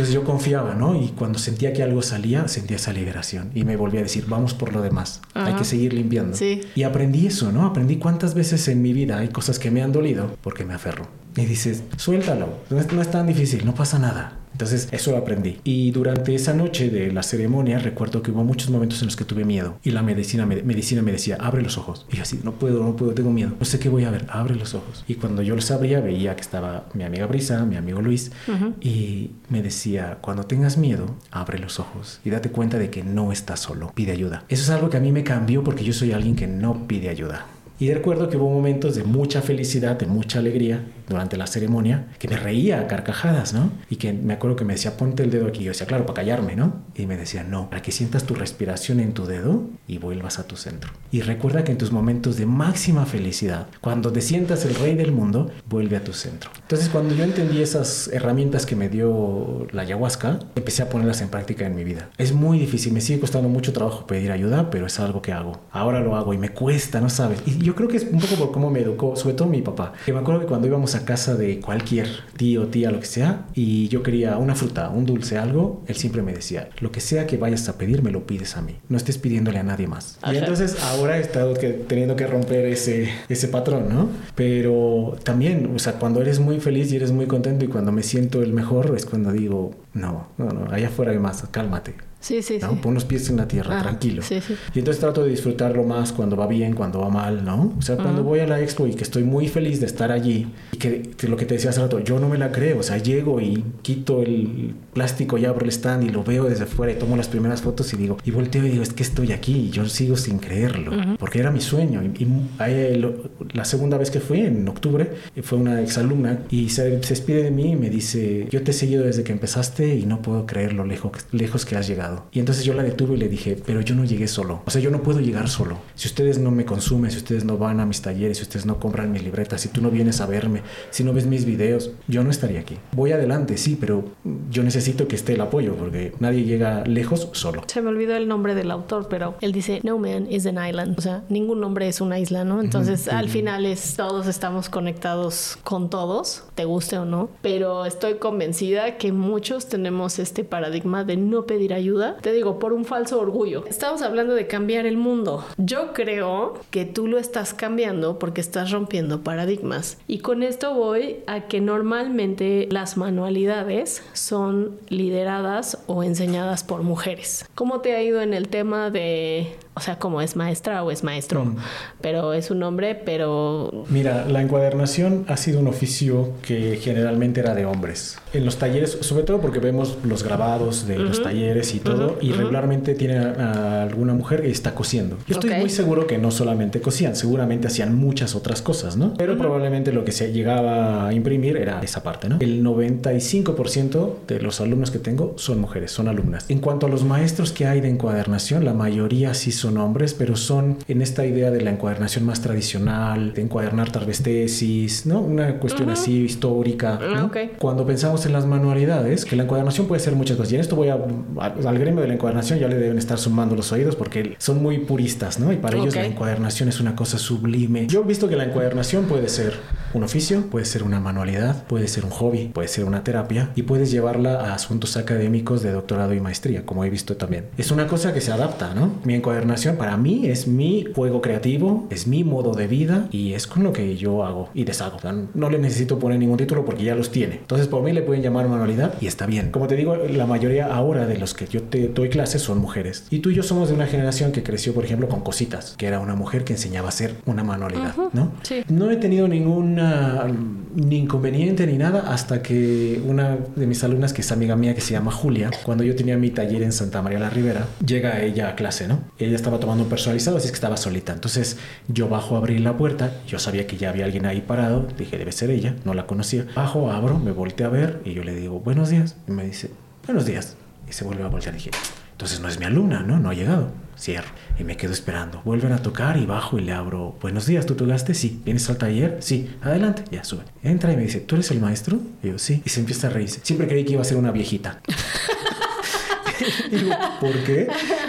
Entonces yo confiaba, ¿no? Y cuando sentía que algo salía, sentía esa liberación. Y me volvía a decir, vamos por lo demás. Hay que seguir limpiando. Sí. Y aprendí eso, ¿no? Aprendí cuántas veces en mi vida hay cosas que me han dolido porque me aferro. Y dices, suéltalo. No es, no es tan difícil, no pasa nada. Entonces eso lo aprendí. Y durante esa noche de la ceremonia recuerdo que hubo muchos momentos en los que tuve miedo. Y la medicina me, medicina me decía, abre los ojos. Y yo así, no puedo, no puedo, tengo miedo. No sé qué voy a ver, abre los ojos. Y cuando yo los abría veía que estaba mi amiga Brisa, mi amigo Luis. Y me decía, cuando tengas miedo, abre los ojos. Y date cuenta de que no estás solo. Pide ayuda. Eso es algo que a mí me cambió porque yo soy alguien que no pide ayuda. Y recuerdo que hubo momentos de mucha felicidad, de mucha alegría durante la ceremonia, que me reía a carcajadas, ¿no? Y que me acuerdo que me decía, ponte el dedo aquí. Yo decía, claro, para callarme, ¿no? Y me decía, no, para que sientas tu respiración en tu dedo y vuelvas a tu centro. Y recuerda que en tus momentos de máxima felicidad, cuando te sientas el rey del mundo, vuelve a tu centro. Entonces, cuando yo entendí esas herramientas que me dio la ayahuasca, empecé a ponerlas en práctica en mi vida. Es muy difícil, me sigue costando mucho trabajo pedir ayuda, pero es algo que hago. Ahora lo hago y me cuesta, no sabes. Y yo creo que es un poco por cómo me educó, sobre todo mi papá. Que me acuerdo que cuando íbamos a casa de cualquier tío, tía, lo que sea, y yo quería una fruta, un dulce, algo, él siempre me decía, lo que sea que vayas a pedir, me lo pides a mí. No estés pidiéndole a nadie más. Y entonces ahora he estado que, teniendo que romper ese, ese patrón, ¿no? Pero también, o sea, cuando eres muy feliz y eres muy contento y cuando me siento el mejor es cuando digo, no, no, no, allá afuera hay más, cálmate. Sí, sí, ¿no? sí. Pon los pies en la tierra, Ah, tranquilo. sí, sí. Y entonces trato de disfrutarlo más cuando va bien, cuando va mal, ¿no? O sea, cuando voy a la expo y que estoy muy feliz de estar allí, y que, lo que te decía hace rato, yo no me la creo, o sea, llego y quito el plástico y abro el stand y lo veo desde fuera y tomo las primeras fotos y digo, y volteo y digo, es que estoy aquí y yo sigo sin creerlo, porque era mi sueño. Y, y ahí lo- la segunda vez que fui, en octubre, fue una exalumna y se, se despide de mí y me dice, yo te he seguido desde que empezaste y no puedo creer lo lejos, lejos que has llegado. Y entonces yo la detuve y le dije, pero yo no llegué solo. O sea, yo no puedo llegar solo. Si ustedes no me consumen, si ustedes no van a mis talleres, si ustedes no compran mis libretas, si tú no vienes a verme, si no ves mis videos, yo no estaría aquí. Voy adelante, sí, pero yo necesito que esté el apoyo porque nadie llega lejos solo. Se me olvidó el nombre del autor, pero él dice, no man is an island. O sea, ningún hombre es una isla, ¿no? Entonces, al final es, todos estamos conectados con todos, te guste o no. Pero estoy convencida que muchos tenemos este paradigma de no pedir ayuda. Te digo, por un falso orgullo. Estamos hablando de cambiar el mundo. Yo creo que tú lo estás cambiando porque estás rompiendo paradigmas. Y con esto voy a que normalmente las manualidades son lideradas o enseñadas por mujeres. ¿Cómo te ha ido en el tema de, o sea, como es maestra o es maestro? Mm. Pero es un hombre, pero... Mira, la encuadernación ha sido un oficio que generalmente era de hombres. En los talleres, sobre todo porque vemos los grabados de los talleres y todo, y regularmente tiene a, a alguna mujer que está cosiendo. Yo estoy Ok. muy seguro que no solamente cosían, seguramente hacían muchas otras cosas, ¿no? Pero probablemente lo que se llegaba a imprimir era esa parte, ¿no? El 95% de los alumnos que tengo son mujeres, son alumnas. En cuanto a los maestros que hay de encuadernación, la mayoría sí son hombres, pero son en esta idea de la encuadernación más tradicional, de encuadernar tal vez tesis, ¿no? Una cuestión así histórica. ¿no? Ah, ok. Cuando pensamos en las manualidades, que la encuadernación puede ser muchas cosas, y en esto voy a, a- al gremio de la encuadernación ya le deben estar sumando los oídos porque son muy puristas, ¿no? Y para ellos Ok. la encuadernación es una cosa sublime. Yo he visto que la encuadernación puede ser un oficio, puede ser una manualidad, puede ser un hobby, puede ser una terapia y puedes llevarla a asuntos académicos de doctorado y maestría, como he visto también. Es una cosa que se adapta, ¿no? Mi encuadernación para mí es mi juego creativo, es mi modo de vida y es con lo que yo hago y deshago. O sea, no le necesito poner ningún título porque ya los tiene. Entonces por mí le pueden llamar manualidad y está bien. Como te digo, la mayoría ahora de los que yo te doy clases son mujeres. Y tú y yo somos de una generación que creció, por ejemplo, con Cositas, que era una mujer que enseñaba a hacer una manualidad, ¿no? Sí. No he tenido ninguna ni inconveniente ni nada hasta que una de mis alumnas, que es amiga mía, que se llama Julia, cuando yo tenía mi taller en Santa María la Ribera, llega ella a clase, ¿no? Ella estaba tomando un personalizado, así que estaba solita. Entonces yo bajo a abrir la puerta, yo sabía que ya había alguien ahí parado, dije, debe ser ella, no la conocía. Bajo, abro, me volteé a ver y yo le digo, buenos días. Y me dice, buenos días. Y se vuelve a voltear y dije, entonces no es mi alumna, ¿no? No ha llegado. Cierro y me quedo esperando. Vuelven a tocar y bajo y le abro. Buenos días, ¿tú tocaste? Sí. ¿Vienes al taller? Sí. Adelante. Ya sube. Entra y me dice, ¿tú eres el maestro? Y yo, sí. Y se empieza a reír. Siempre creí que iba a ser una viejita. Digo, ¿por qué?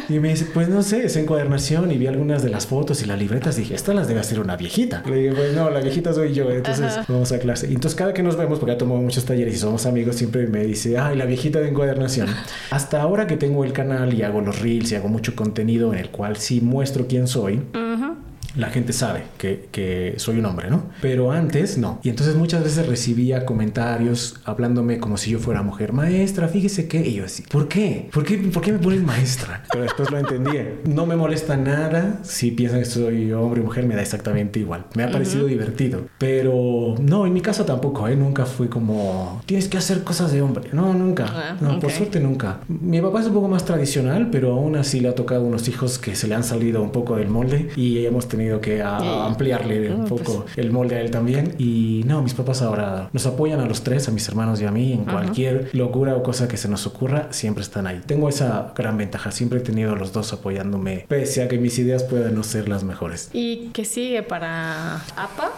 Y me dice, pues no sé, es encuadernación y vi algunas de las fotos y las libretas. Dije, estas las debe hacer una viejita. Le dije, pues no, la viejita soy yo. Entonces Ajá. vamos a clase. Y entonces cada que nos vemos, porque ya tomado muchos talleres y somos amigos, siempre me dice, ay, la viejita de encuadernación. Hasta ahora que tengo el canal y hago los reels y hago mucho contenido en el cual sí muestro quién soy, Ujú. La gente sabe que, que soy un hombre, ¿no? Pero antes no. Y entonces muchas veces recibía comentarios hablándome como si yo fuera mujer. Maestra, fíjese que... Y yo así, ¿por qué? ¿Por qué, ¿Por qué me ponen maestra? Pero después lo entendí. No me molesta nada. Si piensan que soy hombre o mujer, me da exactamente igual. Me ha parecido divertido. Pero no, en mi caso tampoco, ¿eh? Nunca fui como... Tienes que hacer cosas de hombre. No, nunca. Ah, no, por ok. suerte nunca. Mi papá es un poco más tradicional, pero aún así le ha tocado unos hijos que se le han salido un poco del molde y hemos tenido tenido que ampliarle un poco el molde a él también. Y no, mis papás ahora nos apoyan a los tres, a mis hermanos y a mí, en cualquier locura o cosa que se nos ocurra, siempre están ahí. Tengo esa gran ventaja, siempre he tenido a los dos apoyándome, pese a que mis ideas puedan no ser las mejores. ¿Y qué sigue para APA?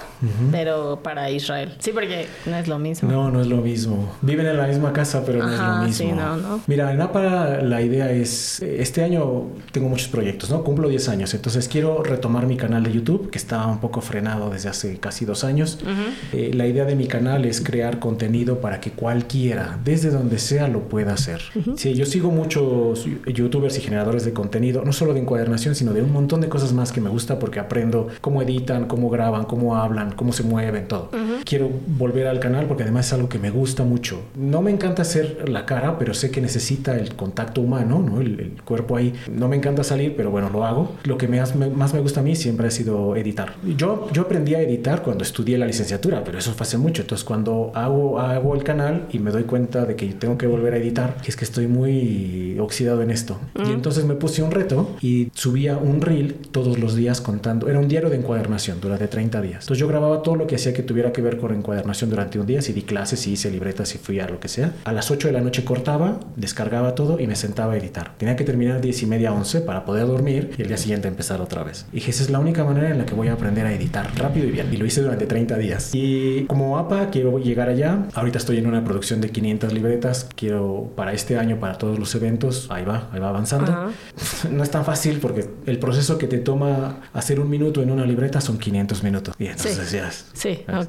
Pero para Israel. Sí, porque no es lo mismo. No, no es lo mismo. Viven en la misma casa, pero no es lo mismo. Sí, no, no. Mira, en APA la idea es, este año tengo muchos proyectos, ¿no? Cumplo 10 años, entonces quiero retomar mi canal de YouTube, que está un poco frenado desde hace casi dos años. Eh, la idea de mi canal es crear contenido para que cualquiera, desde donde sea, lo pueda hacer. Sí, yo sigo muchos youtubers y generadores de contenido, no solo de encuadernación, sino de un montón de cosas más que me gusta porque aprendo cómo editan, cómo graban, cómo hablan, cómo se mueven, todo. Quiero volver al canal porque además es algo que me gusta mucho. No me encanta hacer la cara, pero sé que necesita el contacto humano, ¿no? El, cuerpo ahí. No me encanta salir, pero bueno, lo hago. Lo que más me gusta a mí siempre ha sido editar. Yo, yo aprendí a editar cuando estudié la licenciatura, pero eso fue hace mucho. Entonces cuando hago, hago el canal y me doy cuenta de que tengo que volver a editar, es que estoy muy oxidado en esto. Y entonces me puse un reto y subía un reel todos los días contando. Era un diario de encuadernación durante 30 días. Entonces yo grababa todo lo que hacía que tuviera que ver con encuadernación durante un día. Si di clases, si hice libretas, si fui a lo que sea. A las 8 de la noche cortaba, descargaba todo y me sentaba a editar. Tenía que terminar 10 y media, 11 para poder dormir y el día siguiente empezar otra vez. Y dije, esa es la única manera en la que voy a aprender a editar rápido y bien. Y lo hice durante 30 días. Y como APA quiero llegar allá. Ahorita estoy en una producción de 500 libretas. Quiero para este año, para todos los eventos, ahí va, ahí va avanzando. No es tan fácil porque el proceso que te toma hacer un minuto en una libreta son 500 minutos. Y entonces ya es,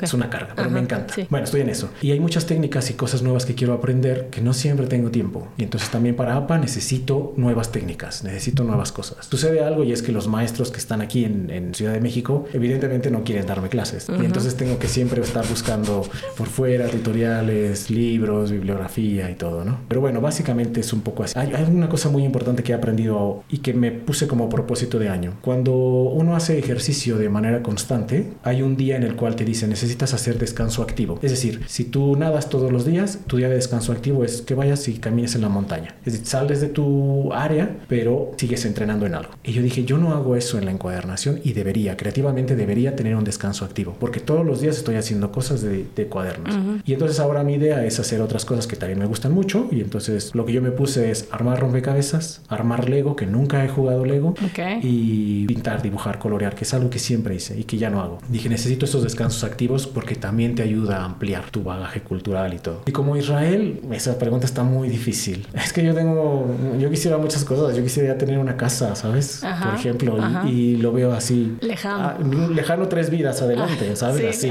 es, una carga, pero me encanta. Bueno, estoy en eso. Y hay muchas técnicas y cosas nuevas que quiero aprender que no siempre tengo tiempo. Y entonces también para APA necesito nuevas técnicas, necesito nuevas cosas. Sucede algo y es que los maestros que están aquí en, en Ciudad de México evidentemente no quieren darme clases. Y entonces tengo que siempre estar buscando por fuera tutoriales, libros, bibliografía y todo, ¿no? Pero bueno, básicamente es un poco así. Hay, hay una cosa muy importante que he aprendido y que me puse como propósito de año. Cuando uno hace ejercicio de manera constante, hay un día en el cual te dice necesitas hacer descanso activo. Es decir, si tú nadas todos los días, tu día de descanso activo es que vayas y camines en la montaña. Es decir, sales de tu área, pero sigues entrenando en algo. Y yo dije, yo no hago eso en la encuadernación y debería, creativamente debería tener un descanso activo, porque todos los días estoy haciendo cosas de, cuadernos. Y entonces ahora mi idea es hacer otras cosas que también me gustan mucho y entonces lo que yo me puse es armar rompecabezas, armar Lego, que nunca he jugado Lego, y pintar, dibujar, colorear, que es algo que siempre hice y que ya no hago. Dije, necesito esos descansos activos porque también te ayuda a ampliar tu bagaje cultural y todo. Y como Israel, esa pregunta está muy difícil. Es que yo tengo, yo quisiera muchas cosas, yo quisiera tener una casa, ¿sabes? Por ejemplo, y, lo veo así. Lejano. Ah, lejano tres vidas adelante, ¿sabes? así.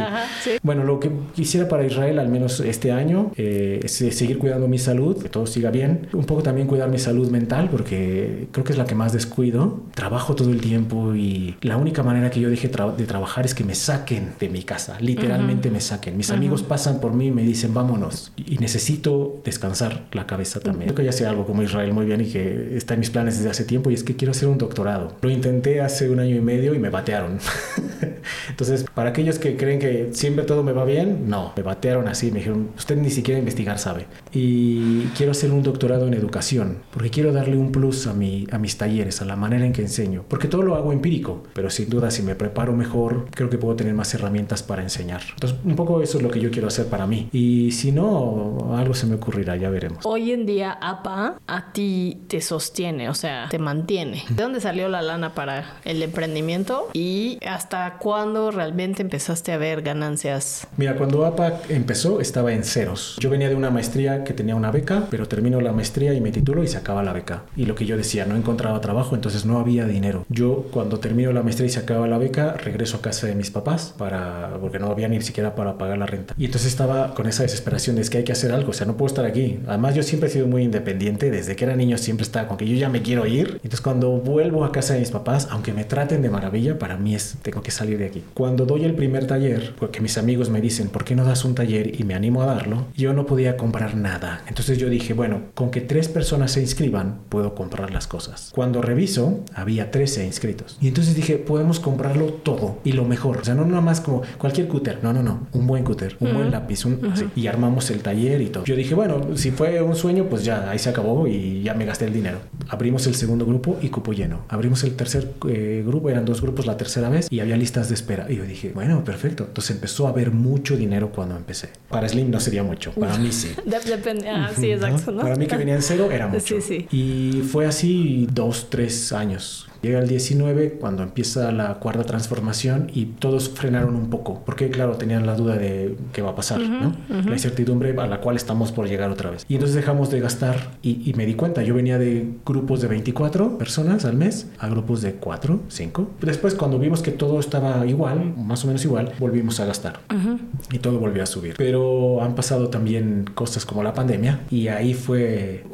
Bueno, lo que quisiera para Israel, al menos este año, eh, es seguir cuidando mi salud, que todo siga bien. Un poco también cuidar mi salud mental, porque creo que es la que más descuido. Trabajo todo el tiempo y la única manera que yo deje de trabajar es que me saquen de mi casa, literalmente me saquen. Mis amigos pasan por mí y me dicen, vámonos. Y necesito descansar la cabeza también. Creo que ya sé algo como Israel muy bien y que está en mis planes desde hace tiempo y es que quiero hacer un doctorado. Lo intenté hace un año y medio y me batearon. Entonces, para aquellos que creen que siempre todo me va bien, no, me batearon así, me dijeron, usted ni siquiera investigar sabe. Y quiero hacer un doctorado en educación, porque quiero darle un plus a, mi, a mis talleres, a la manera en que enseño, porque todo lo hago empírico, pero sin duda si me preparo mejor, creo que puedo tener más herramientas para enseñar. Entonces, un poco eso es lo que yo quiero hacer para mí. Y si no, algo se me ocurrirá, ya veremos. Hoy en día, APA a ti te sostiene, o sea, te mantiene. ¿De dónde salió la lana para el emprendimiento? ¿Y hasta cuándo realmente empezaste a ver ganancias? Mira, cuando APA empezó estaba en ceros. Yo venía de una maestría que tenía una beca, pero termino la maestría y me titulo y se acaba la beca. Y lo que yo decía, no encontraba trabajo, entonces no había dinero. Yo cuando termino la maestría y se acaba la beca, regreso a casa de mis papás para porque no había ni siquiera para pagar la renta. Y entonces estaba con esa desesperación de es que hay que hacer algo, o sea, no puedo estar aquí. Además yo siempre he sido muy independiente, desde que era niño siempre estaba con que yo ya me quiero ir. Entonces cuando vuelvo a casa de mis papás, aunque me traten de maravilla, para mí es tengo que salir de aquí. Cuando doy el primer taller, porque mis amigos me dicen, ¿por qué no das un taller? Y me animo a darlo, yo no podía comprar nada. Entonces yo dije, bueno, con que tres personas se inscriban, puedo comprar las cosas. Cuando reviso, había 13 inscritos. Y entonces dije, podemos comprarlo todo y lo mejor. O sea, no, no más como cualquier cúter. No, no, no. Un buen cúter, un buen lápiz. Un, así. Y armamos el taller y todo. Yo dije, bueno, si fue un sueño, pues ya ahí se acabó y ya me gasté el dinero. Abrimos el segundo grupo y cupo lleno. Abrimos el tercer eh, grupo, eran dos grupos la tercera vez y había listas de espera. Y yo dije, bueno, perfecto. Entonces empezó a haber mucho dinero cuando empecé. Para Slim no sería mucho, para mí sí. Depende, ah, sí, exacto. ¿no? Para mí que venía en cero era mucho. Sí, sí. Y fue así dos, tres años. Llega el 19 cuando empieza la cuarta transformación y todos frenaron un poco, porque claro, tenían la duda de qué va a pasar, ¿no? La incertidumbre a la cual estamos por llegar otra vez. Y entonces dejamos de gastar y, y, me di cuenta, yo venía de grupos de 24 personas al mes a grupos de 4, 5. Después cuando vimos que todo estaba igual, más o menos igual, volvimos a gastar y todo volvió a subir. Pero han pasado también cosas como la pandemia y ahí fue,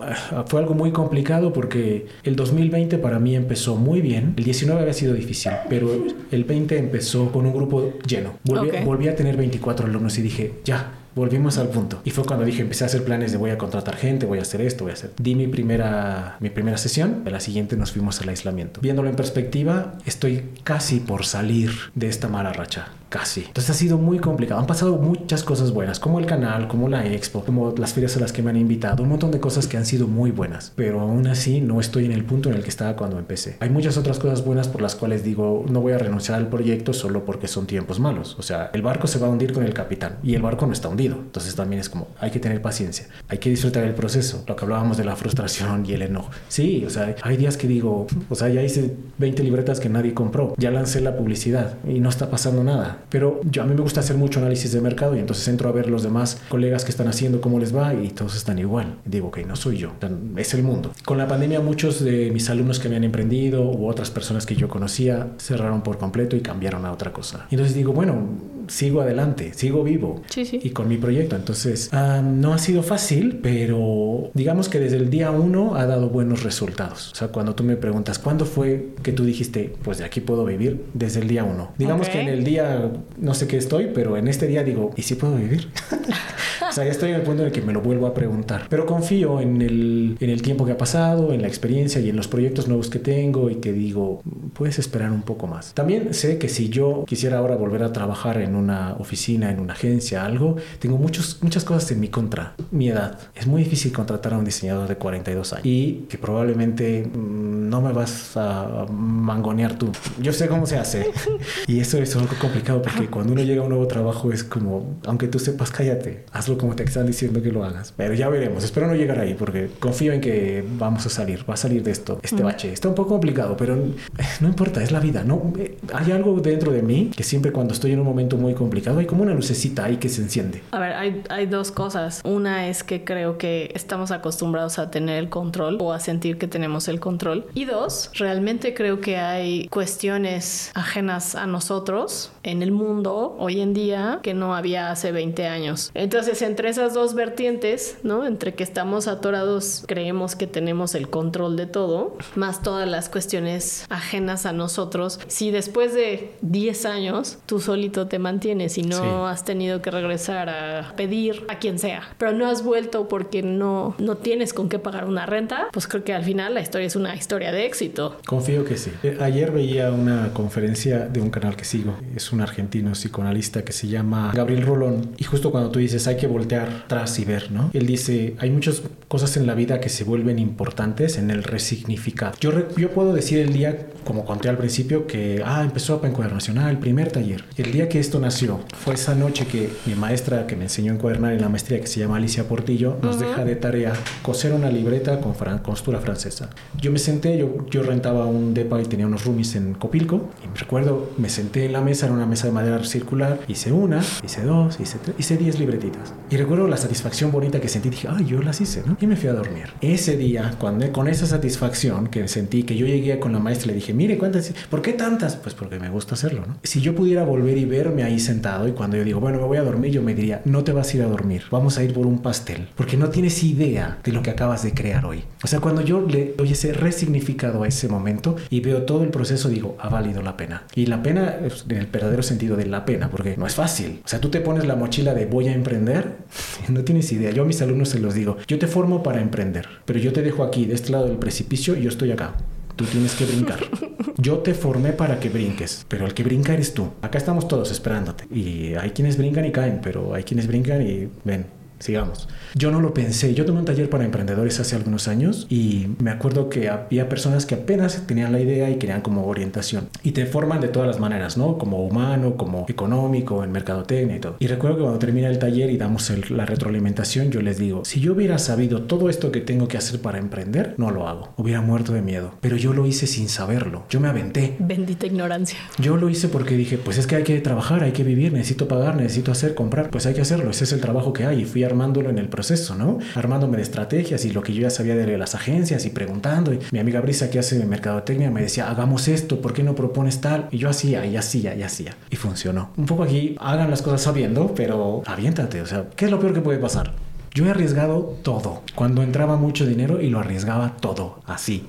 fue algo muy complicado porque el 2020 para mí empezó muy bien. El 19 había sido difícil, pero el 20 empezó con un grupo lleno. Volví, okay. volví a tener 24 alumnos y dije, ya, volvimos al punto. Y fue cuando dije, empecé a hacer planes de voy a contratar gente, voy a hacer esto, voy a hacer. Di mi primera, mi primera sesión, a la siguiente nos fuimos al aislamiento. Viéndolo en perspectiva, estoy casi por salir de esta mala racha. Casi. Entonces ha sido muy complicado. Han pasado muchas cosas buenas, como el canal, como la expo, como las ferias a las que me han invitado, un montón de cosas que han sido muy buenas. Pero aún así no estoy en el punto en el que estaba cuando empecé. Hay muchas otras cosas buenas por las cuales digo, no voy a renunciar al proyecto solo porque son tiempos malos. O sea, el barco se va a hundir con el capitán y el barco no está hundido. Entonces también es como, hay que tener paciencia, hay que disfrutar el proceso. Lo que hablábamos de la frustración y el enojo. Sí, o sea, hay días que digo, o sea, ya hice 20 libretas que nadie compró, ya lancé la publicidad y no está pasando nada. Pero yo a mí me gusta hacer mucho análisis de mercado y entonces entro a ver los demás colegas que están haciendo, cómo les va y todos están igual. Digo, ok, no soy yo, es el mundo. Con la pandemia muchos de mis alumnos que han emprendido u otras personas que yo conocía cerraron por completo y cambiaron a otra cosa. Y entonces digo, bueno, sigo adelante, sigo vivo sí, sí. y con mi proyecto. Entonces, um, no ha sido fácil, pero digamos que desde el día uno ha dado buenos resultados. O sea, cuando tú me preguntas, ¿cuándo fue que tú dijiste, pues de aquí puedo vivir? Desde el día uno. Digamos okay. que en el día, no sé qué estoy, pero en este día digo, ¿y si puedo vivir? o sea, ya estoy en el punto en el que me lo vuelvo a preguntar. Pero confío en el, en el tiempo que ha pasado, en la experiencia y en los proyectos nuevos que tengo y que digo, puedes esperar un poco más. También sé que si yo quisiera ahora volver a trabajar en una oficina, en una agencia, algo, tengo muchos, muchas cosas en mi contra. Mi edad. Es muy difícil contratar a un diseñador de 42 años y que probablemente mmm, no me vas a mangonear tú. Yo sé cómo se hace. y eso es algo complicado porque cuando uno llega a un nuevo trabajo es como, aunque tú sepas, cállate, hazlo como te están diciendo que lo hagas. Pero ya veremos. Espero no llegar ahí porque confío en que vamos a salir, va a salir de esto, este bache. Está un poco complicado, pero no importa, es la vida. No, hay algo dentro de mí que siempre cuando estoy en un momento muy complicado hay como una lucecita ahí que se enciende. A ver, hay, hay dos cosas. Una es que creo que estamos acostumbrados a tener el control o a sentir que tenemos el control. Y dos, realmente creo que hay cuestiones ajenas a nosotros en el mundo hoy en día que no había hace 20 años. Entonces, entre esas dos vertientes, ¿no? Entre que estamos atorados, creemos que tenemos el control de todo, más todas las cuestiones ajenas a nosotros. Si después de 10 años tú solito te mantienes y no sí. has tenido que regresar a pedir a quien sea, pero no has vuelto porque no, no tienes con qué pagar una renta, pues creo que al final la historia es una historia de éxito. Confío que sí. Eh, ayer veía una conferencia de un canal que sigo. Es un argentino psicoanalista que se llama Gabriel Rolón. Y justo cuando tú dices hay que voltear atrás y ver, ¿no? Él dice, hay muchas cosas en la vida que se vuelven importantes en el resignificar. Yo, re yo puedo decir el día, como conté al principio, que, ah, empezó a encuadernacionar, el primer taller. El día que esto nació fue esa noche que mi maestra que me enseñó a encuadernar en la maestría, que se llama Alicia Portillo, nos uh -huh. deja de tarea coser una libreta con fran costura francesa. Yo me senté, yo, yo rentaba un depa y tenía unos roomies en Copilco, y me recuerdo, me senté en la mesa, era una mesa de madera circular, hice una, hice dos, hice tres, hice diez libretitas. Y recuerdo la satisfacción bonita que sentí, dije, ay, yo las hice, ¿no? Y me fui a dormir. Ese día, cuando, con esa satisfacción que sentí, que yo llegué con la maestra y le dije, mire, ¿cuántas? ¿Por qué tantas? Pues porque me gusta hacerlo, ¿no? Si yo pudiera volver y verme ahí sentado y cuando yo digo, bueno, me voy a dormir, yo me diría, no te vas a ir a dormir, vamos a ir por un pastel, porque no tienes idea de lo que acabas de crear hoy. O sea, cuando yo le doy ese resignificado a ese momento y veo todo el proceso, digo, ha valido la pena. Y la pena, en el verdadero sentido de la pena, porque no es fácil. O sea, tú te pones la mochila de voy a emprender, no tienes idea. Yo a mis alumnos se los digo, yo te formo para emprender, pero yo te dejo aquí, de este lado del precipicio, y yo estoy acá tú tienes que brincar. yo te formé para que brinques, pero el que brinca eres tú. Acá estamos todos esperándote. Y hay quienes brincan y caen, pero hay quienes brincan y ven, sigamos. Yo no lo pensé. Yo tomé un taller para emprendedores hace algunos años y me acuerdo que había personas que apenas tenían la idea y querían como orientación. Y te forman de todas las maneras, ¿no? Como humano, como económico, en mercadotecnia y todo. Y recuerdo que cuando termina el taller y damos la retroalimentación, yo les digo, si yo hubiera sabido todo esto que tengo que hacer para emprender, no lo hago. Hubiera muerto de miedo. Pero yo lo hice sin saberlo. Yo me aventé. Bendita ignorancia. Yo lo hice porque dije, pues es que hay que trabajar, hay que vivir, necesito pagar, necesito hacer, comprar. Pues hay que hacerlo. Ese es el trabajo que hay. Y fui armándolo en el proceso, ¿no? Armándome de estrategias y lo que yo ya sabía de las agencias y preguntando. Y mi amiga Brisa, que hace mercadotecnia, me decía, hagamos esto, ¿por qué no propones tal? Y yo hacía, y hacía, y hacía. Y funcionó. Un poco aquí, hagan las cosas sabiendo, pero aviéntate. O sea, ¿qué es lo peor que puede pasar? Yo he arriesgado todo. Cuando entraba mucho dinero y lo arriesgaba todo, así.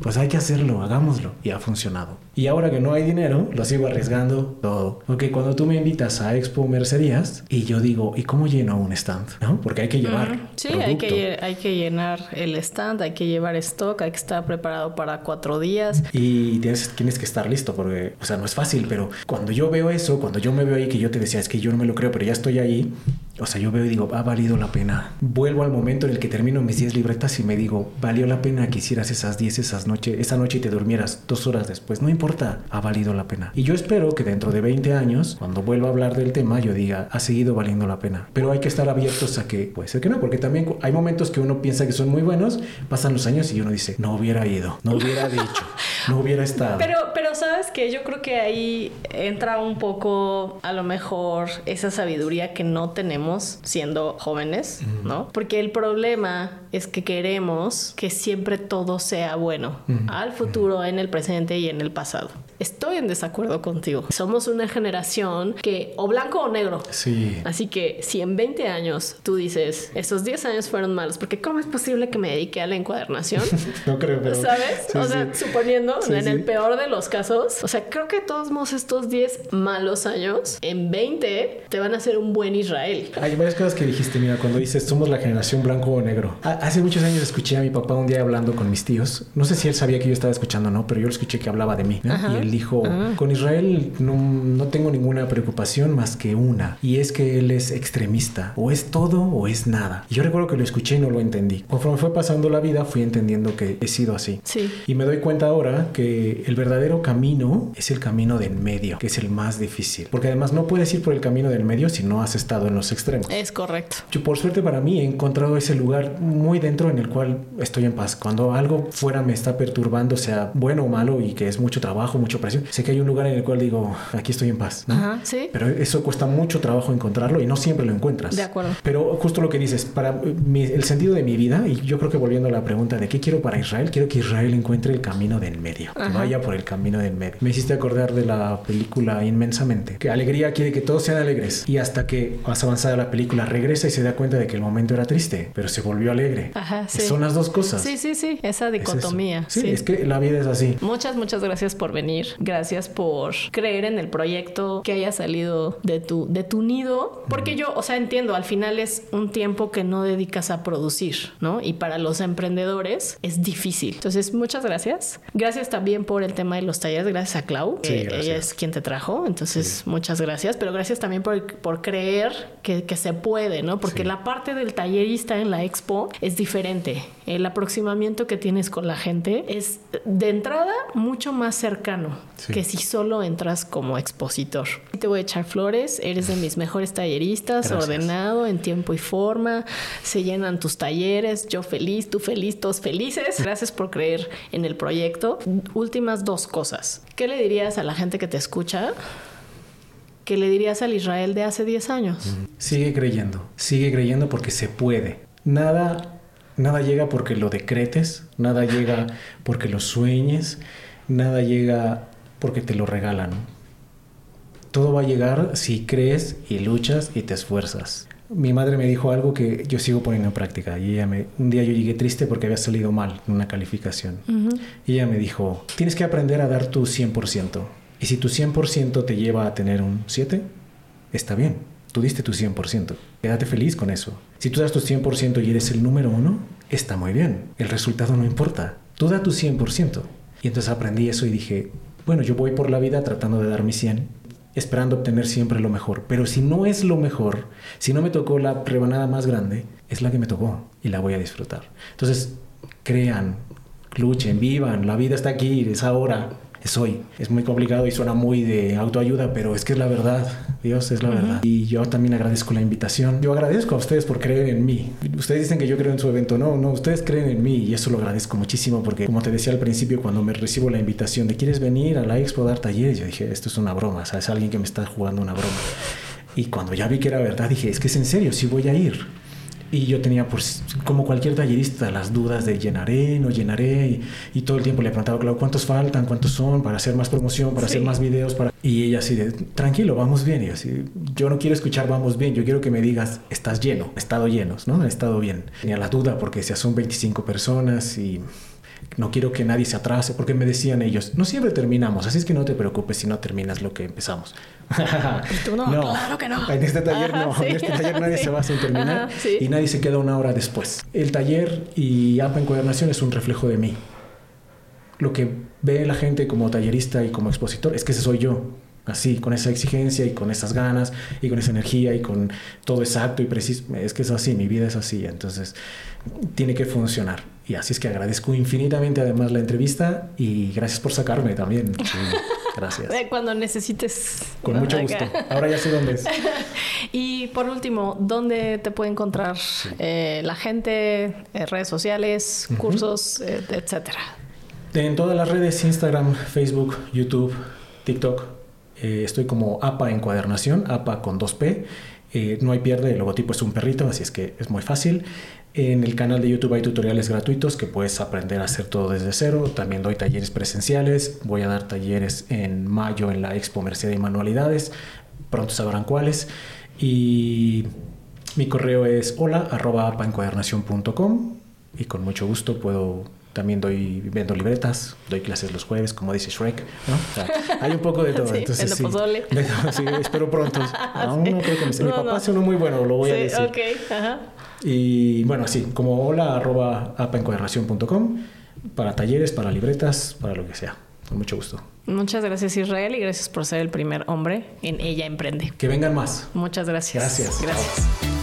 Pues hay que hacerlo, hagámoslo. Y ha funcionado. Y ahora que no hay dinero, lo sigo arriesgando todo. Porque cuando tú me invitas a Expo Mercerías y yo digo, ¿y cómo lleno un stand? ¿No? Porque hay que llevar. Sí, hay que, hay que llenar el stand, hay que llevar stock, hay que estar preparado para cuatro días. Y tienes, tienes que estar listo porque, o sea, no es fácil, pero cuando yo veo eso, cuando yo me veo ahí, que yo te decía, es que yo no me lo creo, pero ya estoy ahí, o sea, yo veo y digo, ha valido la pena. Vuelvo al momento en el que termino mis 10 libretas y me digo, valió la pena que hicieras esas 10 esas noches, esa noche y te durmieras dos horas después. No importa ha valido la pena. Y yo espero que dentro de 20 años, cuando vuelva a hablar del tema, yo diga, ha seguido valiendo la pena. Pero hay que estar abiertos a que puede ser que no, porque también hay momentos que uno piensa que son muy buenos, pasan los años y uno dice, no hubiera ido, no hubiera dicho, no hubiera estado. Pero, pero sabes que yo creo que ahí entra un poco, a lo mejor, esa sabiduría que no tenemos siendo jóvenes, ¿no? Porque el problema es que queremos que siempre todo sea bueno, al futuro, en el presente y en el pasado. Estoy en desacuerdo contigo. Somos una generación que o blanco o negro. Sí. Así que si en 20 años tú dices, esos 10 años fueron malos, porque ¿cómo es posible que me dedique a la encuadernación? no creo, pero... ¿Sabes? o sea, suponiendo, en el peor de los casos, o sea, creo que todos estos 10 malos años, en 20 te van a hacer un buen Israel. Hay varias cosas que dijiste, mira, cuando dices somos la generación blanco o negro. Hace muchos años escuché a mi papá un día hablando con mis tíos. No sé si él sabía que yo estaba escuchando no, pero yo lo escuché que hablaba de mí. Y él dijo, ah. con Israel no, no, tengo ninguna preocupación más que una, y es que él es extremista, o es todo o es nada. Y yo recuerdo que lo escuché y no lo entendí. Conforme fue pasando la vida, fui entendiendo que he sido así. Sí. Y me doy cuenta ahora que el verdadero camino es el camino del medio, que es el más difícil. Porque además no puedes ir por el camino del medio si no has estado en los extremos. Es correcto. Yo, por suerte para mí, he encontrado ese lugar muy dentro en el cual estoy en paz. Cuando algo fuera me está perturbando, sea bueno o malo, y que es mucho trabajo, mucha presión, sé que hay un lugar en el cual digo, aquí estoy en paz. Ajá, sí. Pero eso cuesta mucho trabajo encontrarlo y no siempre lo encuentras. De acuerdo. Pero justo lo que dices, para el sentido de mi vida, y yo creo que volviendo a la pregunta de qué quiero para Israel, quiero que Israel encuentre el camino del medio, que vaya por el camino del medio. Me hiciste acordar de la película Inmensamente, que alegría quiere que todos sean alegres y hasta que más avanzada la película regresa y se da cuenta de que el momento era triste, pero se volvió alegre. Ajá, sí. Son las dos cosas. Sí, sí, sí, esa dicotomía. sí, es que la vida es así. Muchas, muchas gracias por venir. Gracias por creer en el proyecto que haya salido de tu, de tu nido. Porque yo, o sea, entiendo, al final es un tiempo que no dedicas a producir, ¿no? Y para los emprendedores es difícil. Entonces, muchas gracias. Gracias también por el tema de los talleres. Gracias a Clau. Sí, ella es quien te trajo. Entonces, muchas gracias. Pero gracias también por, por creer que, que, se puede, ¿no? Porque la parte del tallerista en la expo es diferente. El aproximamiento que tienes con la gente es de entrada mucho más cercano que si solo entras como expositor. Te voy a echar flores, eres de mis mejores talleristas, ordenado, en tiempo y forma, se llenan tus talleres, yo feliz, tú feliz, todos felices. Gracias por creer en el proyecto. Últimas dos cosas. ¿Qué le dirías a la gente que te escucha? ¿Qué le dirías al Israel de hace 10 años? Sigue creyendo, sigue creyendo porque se puede. Nada Nada llega porque lo decretes, nada llega porque lo sueñes, nada llega porque te lo regalan. Todo va a llegar si crees y luchas y te esfuerzas. Mi madre me dijo algo que yo sigo poniendo en práctica. Y ella me, un día yo llegué triste porque había salido mal en una calificación. Y ella me dijo, tienes que aprender a dar tu 100%. Y si tu 100% te lleva a tener un 7, está bien. Tú diste tu 100%. Quédate feliz con eso. Si tú das tu 100% y eres el número uno, está muy bien. El resultado no importa. Tú da tu 100%. Y entonces aprendí eso y dije, bueno, yo voy por la vida tratando de dar mi 100, esperando obtener siempre lo mejor. Pero si no es lo mejor, si no me tocó la rebanada más grande, es la que me tocó y la voy a disfrutar. Entonces, crean, luchen, vivan, la vida está aquí, es ahora es hoy. Es muy complicado y suena muy de autoayuda, pero es que es la verdad. Dios es la verdad. Y yo también agradezco la invitación. Yo agradezco a ustedes por creer en mí. Ustedes dicen que yo creo en su evento. No, no, ustedes creen en mí y eso lo agradezco muchísimo porque, como te decía al principio, cuando me recibo la invitación de quieres venir a la expo a dar talleres, yo dije, esto es una broma, o es alguien que me está jugando una broma. Y cuando ya vi que era verdad, dije, es que es en serio, sí voy a ir. Y yo tenía, pues, como cualquier tallerista, las dudas de llenaré, no llenaré. Y, todo el tiempo le preguntaba, claro, ¿cuántos faltan? ¿Cuántos son? Para hacer más promoción, para hacer más videos. Para... Y ella así de, tranquilo, vamos bien. Y así, yo no quiero escuchar vamos bien, yo quiero que me digas, estás lleno, he estado llenos, ¿no? He estado bien. Tenía la duda porque si son 25 personas y no quiero que nadie se atrase, porque me decían ellos, no siempre terminamos, así es que no te preocupes si no terminas lo que empezamos. tú no, claro que no. En este taller no, en este taller nadie se va sin terminar y nadie se queda una hora después. El taller y APA Encuadernación es un reflejo de mí. Lo que ve la gente como tallerista y como expositor es que ese soy yo así, con esa exigencia y con esas ganas y con esa energía y con todo exacto y preciso. Es que es así, mi vida es así, entonces tiene que funcionar. Y así es que agradezco infinitamente además la entrevista y gracias por sacarme también. gracias. Cuando necesites. Con mucho gusto. Ahora ya sé dónde es. y por último, ¿dónde te puede encontrar eh, la gente, eh, redes sociales, cursos, eh, etcétera? En todas las redes, Instagram, Facebook, YouTube, TikTok. estoy como APA Encuadernación, APA con 2P. no hay pierde, el logotipo es un perrito, así es que es muy fácil. En el canal de YouTube hay tutoriales gratuitos que puedes aprender a hacer todo desde cero. También doy talleres presenciales. Voy a dar talleres en mayo en la Expo Merced y Manualidades. Pronto sabrán cuáles. Y mi correo es hola arroba y con mucho gusto puedo también doy vendo libretas, doy clases los jueves, como dice Shrek, hay un poco de todo. Sí, Entonces, sí, sí, espero pronto. No, no creo que me Mi papá es uno muy bueno, lo voy a decir. Okay, ajá. Y bueno, así, como hola arroba apaencuadernación.com para talleres, para libretas, para lo que sea. Con mucho gusto. Muchas gracias Israel y gracias por ser el primer hombre en Ella Emprende. Que vengan más. Muchas gracias. Gracias. Gracias.